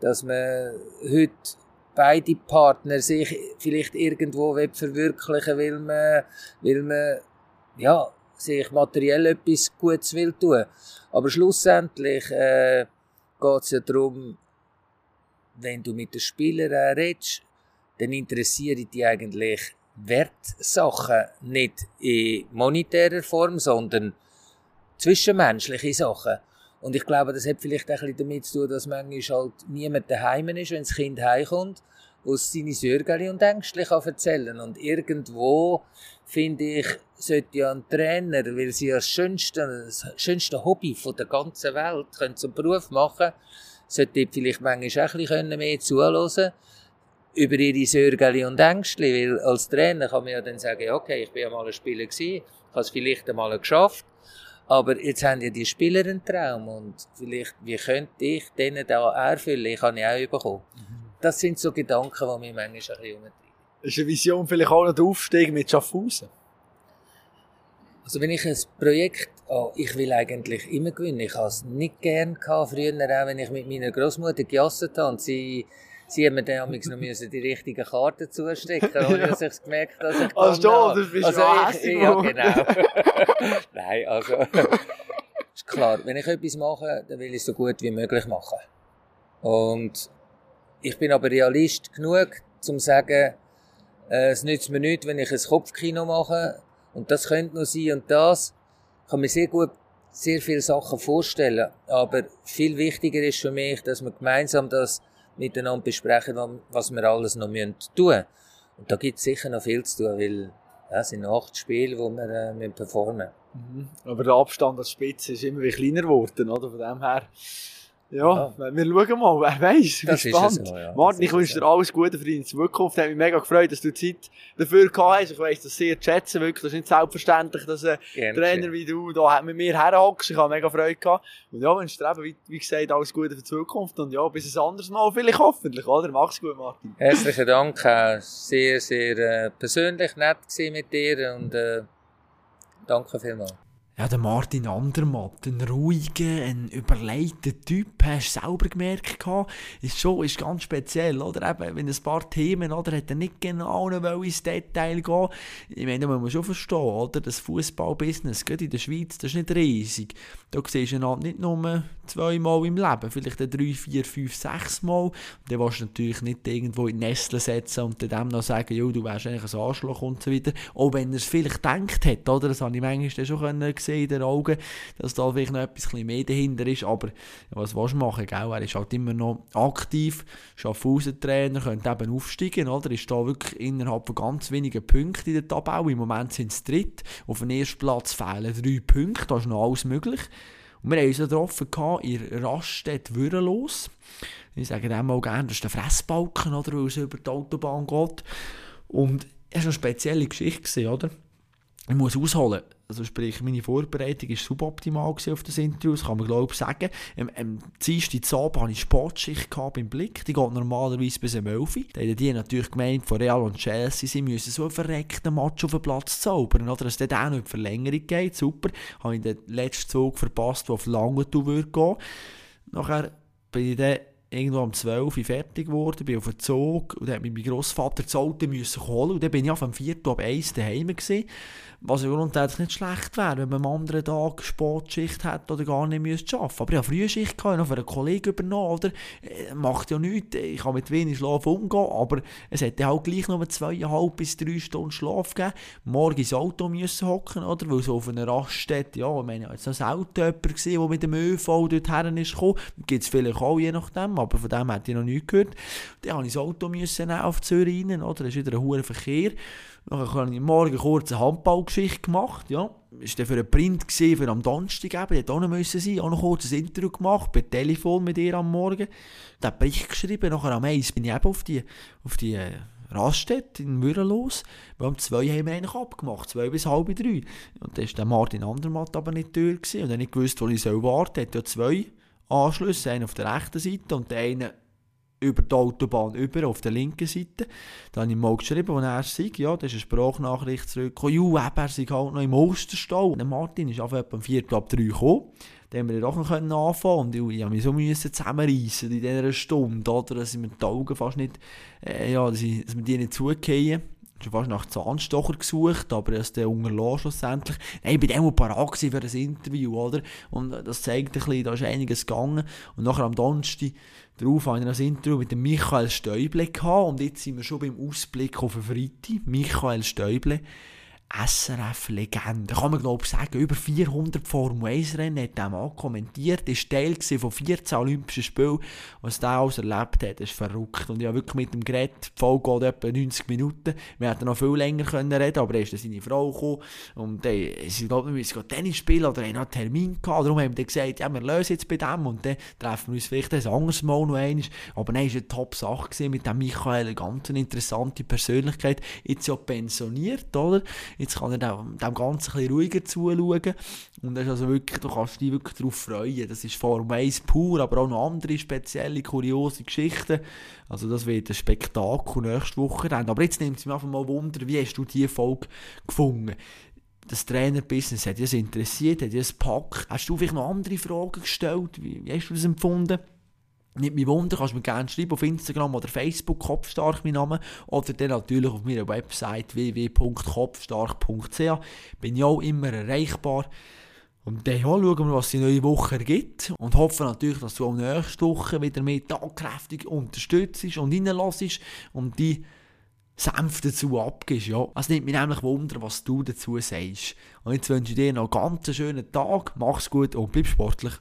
Speaker 2: dass man heute beide Partner sich vielleicht irgendwo verwirklichen will, man, will man ja, sich materiell etwas Gutes will tun. Aber schlussendlich äh, geht es ja darum, wenn du mit den Spielern äh, redest, dann interessieren die eigentlich Wertsachen nicht in monetärer Form, sondern zwischenmenschliche Sachen. Und ich glaube, das hat vielleicht auch damit zu tun, dass manchmal halt niemand daheim ist, wenn das Kind heimkommt aus seine Sorgen und Ängste kann erzählen Und irgendwo, finde ich, sollte ja ein Trainer, weil sie ja das schönste, das schönste Hobby von der ganzen Welt können zum Beruf machen sollte vielleicht manchmal auch ein bisschen mehr zuhören über ihre Sorgen und Ängste, weil als Trainer kann man ja dann sagen, okay, ich bin ja mal ein Spieler gewesen, ich habe es vielleicht einmal geschafft, aber jetzt haben ja die Spieler einen Traum und vielleicht, wie könnte ich denen da erfüllen? Ich habe ja auch bekommen. Mhm. Das sind so Gedanken, die mich manchmal ein bisschen umtreiben.
Speaker 1: Ist eine Vision vielleicht auch noch der Aufstieg mit Schaffhausen?
Speaker 2: Also wenn ich ein Projekt, oh, ich will eigentlich immer gewinnen. Ich habe es nicht gern gehabt, früher auch, wenn ich mit meiner Großmutter gejasset habe und sie Sie haben mir dann noch müssen die richtigen Karten zustecken, ohne dass ich es gemerkt habe, dass ich
Speaker 1: Also du, das bist
Speaker 2: also ich, Ja, genau. Nein, also ist klar, wenn ich etwas mache, dann will ich es so gut wie möglich machen. Und ich bin aber Realist genug, um zu sagen, äh, es nützt mir nichts, wenn ich ein Kopfkino mache und das könnte noch sein und das. Ich kann mir sehr gut sehr viele Sachen vorstellen, aber viel wichtiger ist für mich, dass wir gemeinsam das miteinander besprechen, was wir alles noch tun müssen. Und da gibt es sicher noch viel zu tun, weil es sind acht Spiele, die wir äh, performen
Speaker 1: müssen. Mhm. Aber der Abstand als Spitze ist immer kleiner geworden, oder? Von dem her ja, ja, wir schauen mal, wer weiß, ja. Martin, ich wünsche dir alles Gute für deine Zukunft. Ich habe mich mega gefreut, dass du Zeit dafür gehabt hast. Ich weiss das sehr zu schätzen, wirklich. Das ist nicht selbstverständlich, dass ein Trainer wie du da mit mir herhockst. Ich habe mega Freude gehabt. Und ja, wünsche dir eben, wie, wie gesagt, alles Gute für die Zukunft. Und ja, bis ein anderes Mal, vielleicht hoffentlich, oder? Mach's gut, Martin.
Speaker 2: Herzlichen Dank. Sehr, sehr äh, persönlich nett mit dir und äh, danke vielmals.
Speaker 1: Ja, der Martin Andermatt, ein ruhiger, ein überlegter Typ, hast du selber gemerkt, ist schon ist ganz speziell, oder? Eben, wenn ein paar Themen, oder, hat er nicht genau ins Detail gehen Ich meine, da muss man schon verstehen, oder? Das Fußballbusiness, gerade in der Schweiz, das ist nicht riesig. Da siehst du ihn halt nicht nur zweimal im Leben, vielleicht drei, vier, fünf, sechs Mal. Und dann willst du natürlich nicht irgendwo in Nestle setzen und dem noch sagen, jo, du wärst eigentlich ein Arschloch und so weiter. Auch wenn er es vielleicht gedacht hat, oder? Das habe ich manchmal schon können gesehen in den Augen, dass da vielleicht noch etwas mehr dahinter ist. Aber was willst du machen, gell? Er ist halt immer noch aktiv, Schaffhausen-Trainer, könnte eben aufsteigen, oder? Ist da wirklich innerhalb von ganz wenigen Punkten in der Tabelle. Im Moment sind es dritt. Auf dem ersten Platz fehlen drei Punkte, da ist noch alles möglich. Und wir haben uns getroffen in Raststätte Würenlos. Ich sage dem mal gerne, das ist der Fressbalken, oder, weil es über die Autobahn geht. Und es war eine spezielle Geschichte, oder? Ich muss ausholen also sprich, meine Vorbereitung war suboptimal auf das Interview, das kann man glaube ich sagen. Am, am Dienstag Abend hatte ich Sportschicht beim Blick, die geht normalerweise bis um 11 Uhr. Da haben die natürlich gemeint, von Real und Chelsea, sie müssen so einen verreckten Match auf den Platz zaubern, oder? Dass es dann auch noch in die Verlängerung geht, super. Habe ich den letzten Zug verpasst, der auf Langenthal würde gehen. Nachher bin ich dann irgendwo um 12 Uhr fertig geworden, bin auf den Zug und dann hat mein Grossvater das Auto müssen holen und dann bin ich auf dem 4. ab 1 daheim gewesen. Was ja grundsätzlich nicht schlecht wäre, wenn man am anderen Tag Sportschicht hat oder gar nicht müsste arbeiten Aber ich habe Frühschicht gehabt, noch für einen Kollegen übernommen, oder? Äh, macht ja nichts, ich kann mit wenig Schlaf umgehen, aber es hätte halt gleich noch zweieinhalb bis drei Stunden Schlaf gegeben. Morgen ins Auto müssen hocken, oder? Weil so auf einer Raststätte, ja, ich meine, jetzt das Auto jemand gesehen, der mit dem ÖV dorthin ist gekommen. Gibt es vielleicht auch, je nachdem, aber von dem hätte ich noch nichts gehört. Dann musste ich das Auto müssen auf Zürich rein, oder? Das ist wieder ein hoher Verkehr. Dann habe ich morgen kurz eine Handballgeschichte gemacht, ja. Das war für einen Print, für am Donnerstag der hätte auch noch müssen sein, auch noch kurz ein Interview gemacht, per Telefon mit ihr am Morgen. Dann habe Bericht geschrieben, nachher am 1 bin ich eben auf die, auf die äh, Raststätte in los, weil um zwei haben wir eigentlich abgemacht, zwei bis halb drei. Und dann war Martin Andermatt aber nicht durch gewesen, und dann nicht gewusst, wo ich warten soll. Er hat ja zwei Anschlüsse, einen auf der rechten Seite und den einen über die Autobahn über, auf der linken Seite. Da habe ich mal geschrieben, wo er sei, ja, da ist eine Sprachnachricht zurückgekommen, ju, eben, er sei halt noch im Osterstall. Und Martin ist einfach am 4. ab 3 gekommen. Dann haben wir doch noch anfangen und ich, ich musste mich so müssen zusammenreissen in dieser Stunde, oder, dass mir die Augen fast nicht, äh, ja, dass, ich, dass wir die nicht zugehen schon fast nach Zahnstocher gesucht, aber er ist dann unterlassen schlussendlich. Nein, ich war dann parat für ein Interview, oder? Und das zeigt ein bisschen, da ist einiges gegangen. Und nachher am Donnerstag darauf habe ich ein Interview mit dem Michael Stäuble gehabt und jetzt sind wir schon beim Ausblick auf den Freitag. Michael Stäuble, SRF-Legende, kann man glaube ich sagen, über 400 Formel 1-Rennen hat er mal kommentiert, ist Teil von 14 Olympischen Spielen, was der alles erlebt hat, ist verrückt. Und ich habe wirklich mit dem Gerät, die Folge geht etwa 90 Minuten, wir hätten noch viel länger können reden aber er ist dann seine Frau gekommen und dann, sie glaube ich, wir Tennis spielen oder haben noch einen Termin gehabt, darum haben wir gesagt, ja, wir lösen jetzt bei dem und dann treffen wir uns vielleicht ein anderes Mal noch einmal. Aber nein, es war eine Top-Sache mit dem Michael, eine ganz interessante Persönlichkeit, jetzt ja pensioniert, oder? Jetzt kann er dem, dem Ganzen ein ruhiger zuschauen. Und das ist also wirklich, du kannst dich wirklich darauf freuen. Das ist Form 1 pur, aber auch noch andere spezielle, kuriose Geschichten. Also das wird ein Spektakel nächste Woche. Aber jetzt nimmt es mich einfach mal Wunder, wie hast du diese Folge gefunden? das Trainerbusiness, hat dich interessiert, hat dich gepackt? Hast du vielleicht noch andere Fragen gestellt? Wie, wie hast du das empfunden? Nicht mich wundern, kannst du mir gerne schreiben auf Instagram oder Facebook, Kopfstark mein Name, oder dann natürlich auf meiner Website www.kopfstark.ch. Bin ich auch immer erreichbar. Und dann ja, schauen wir, was die neue Woche gibt. Und hoffen natürlich, dass du auch nächste Woche wieder mit tatkräftig unterstützt und reinlässt und die Senf dazu abgibst. Ja. Es nimmt mich nämlich Wunder, was du dazu sagst. Und jetzt wünsche ich dir noch einen ganz schönen Tag, mach's gut und bleib sportlich.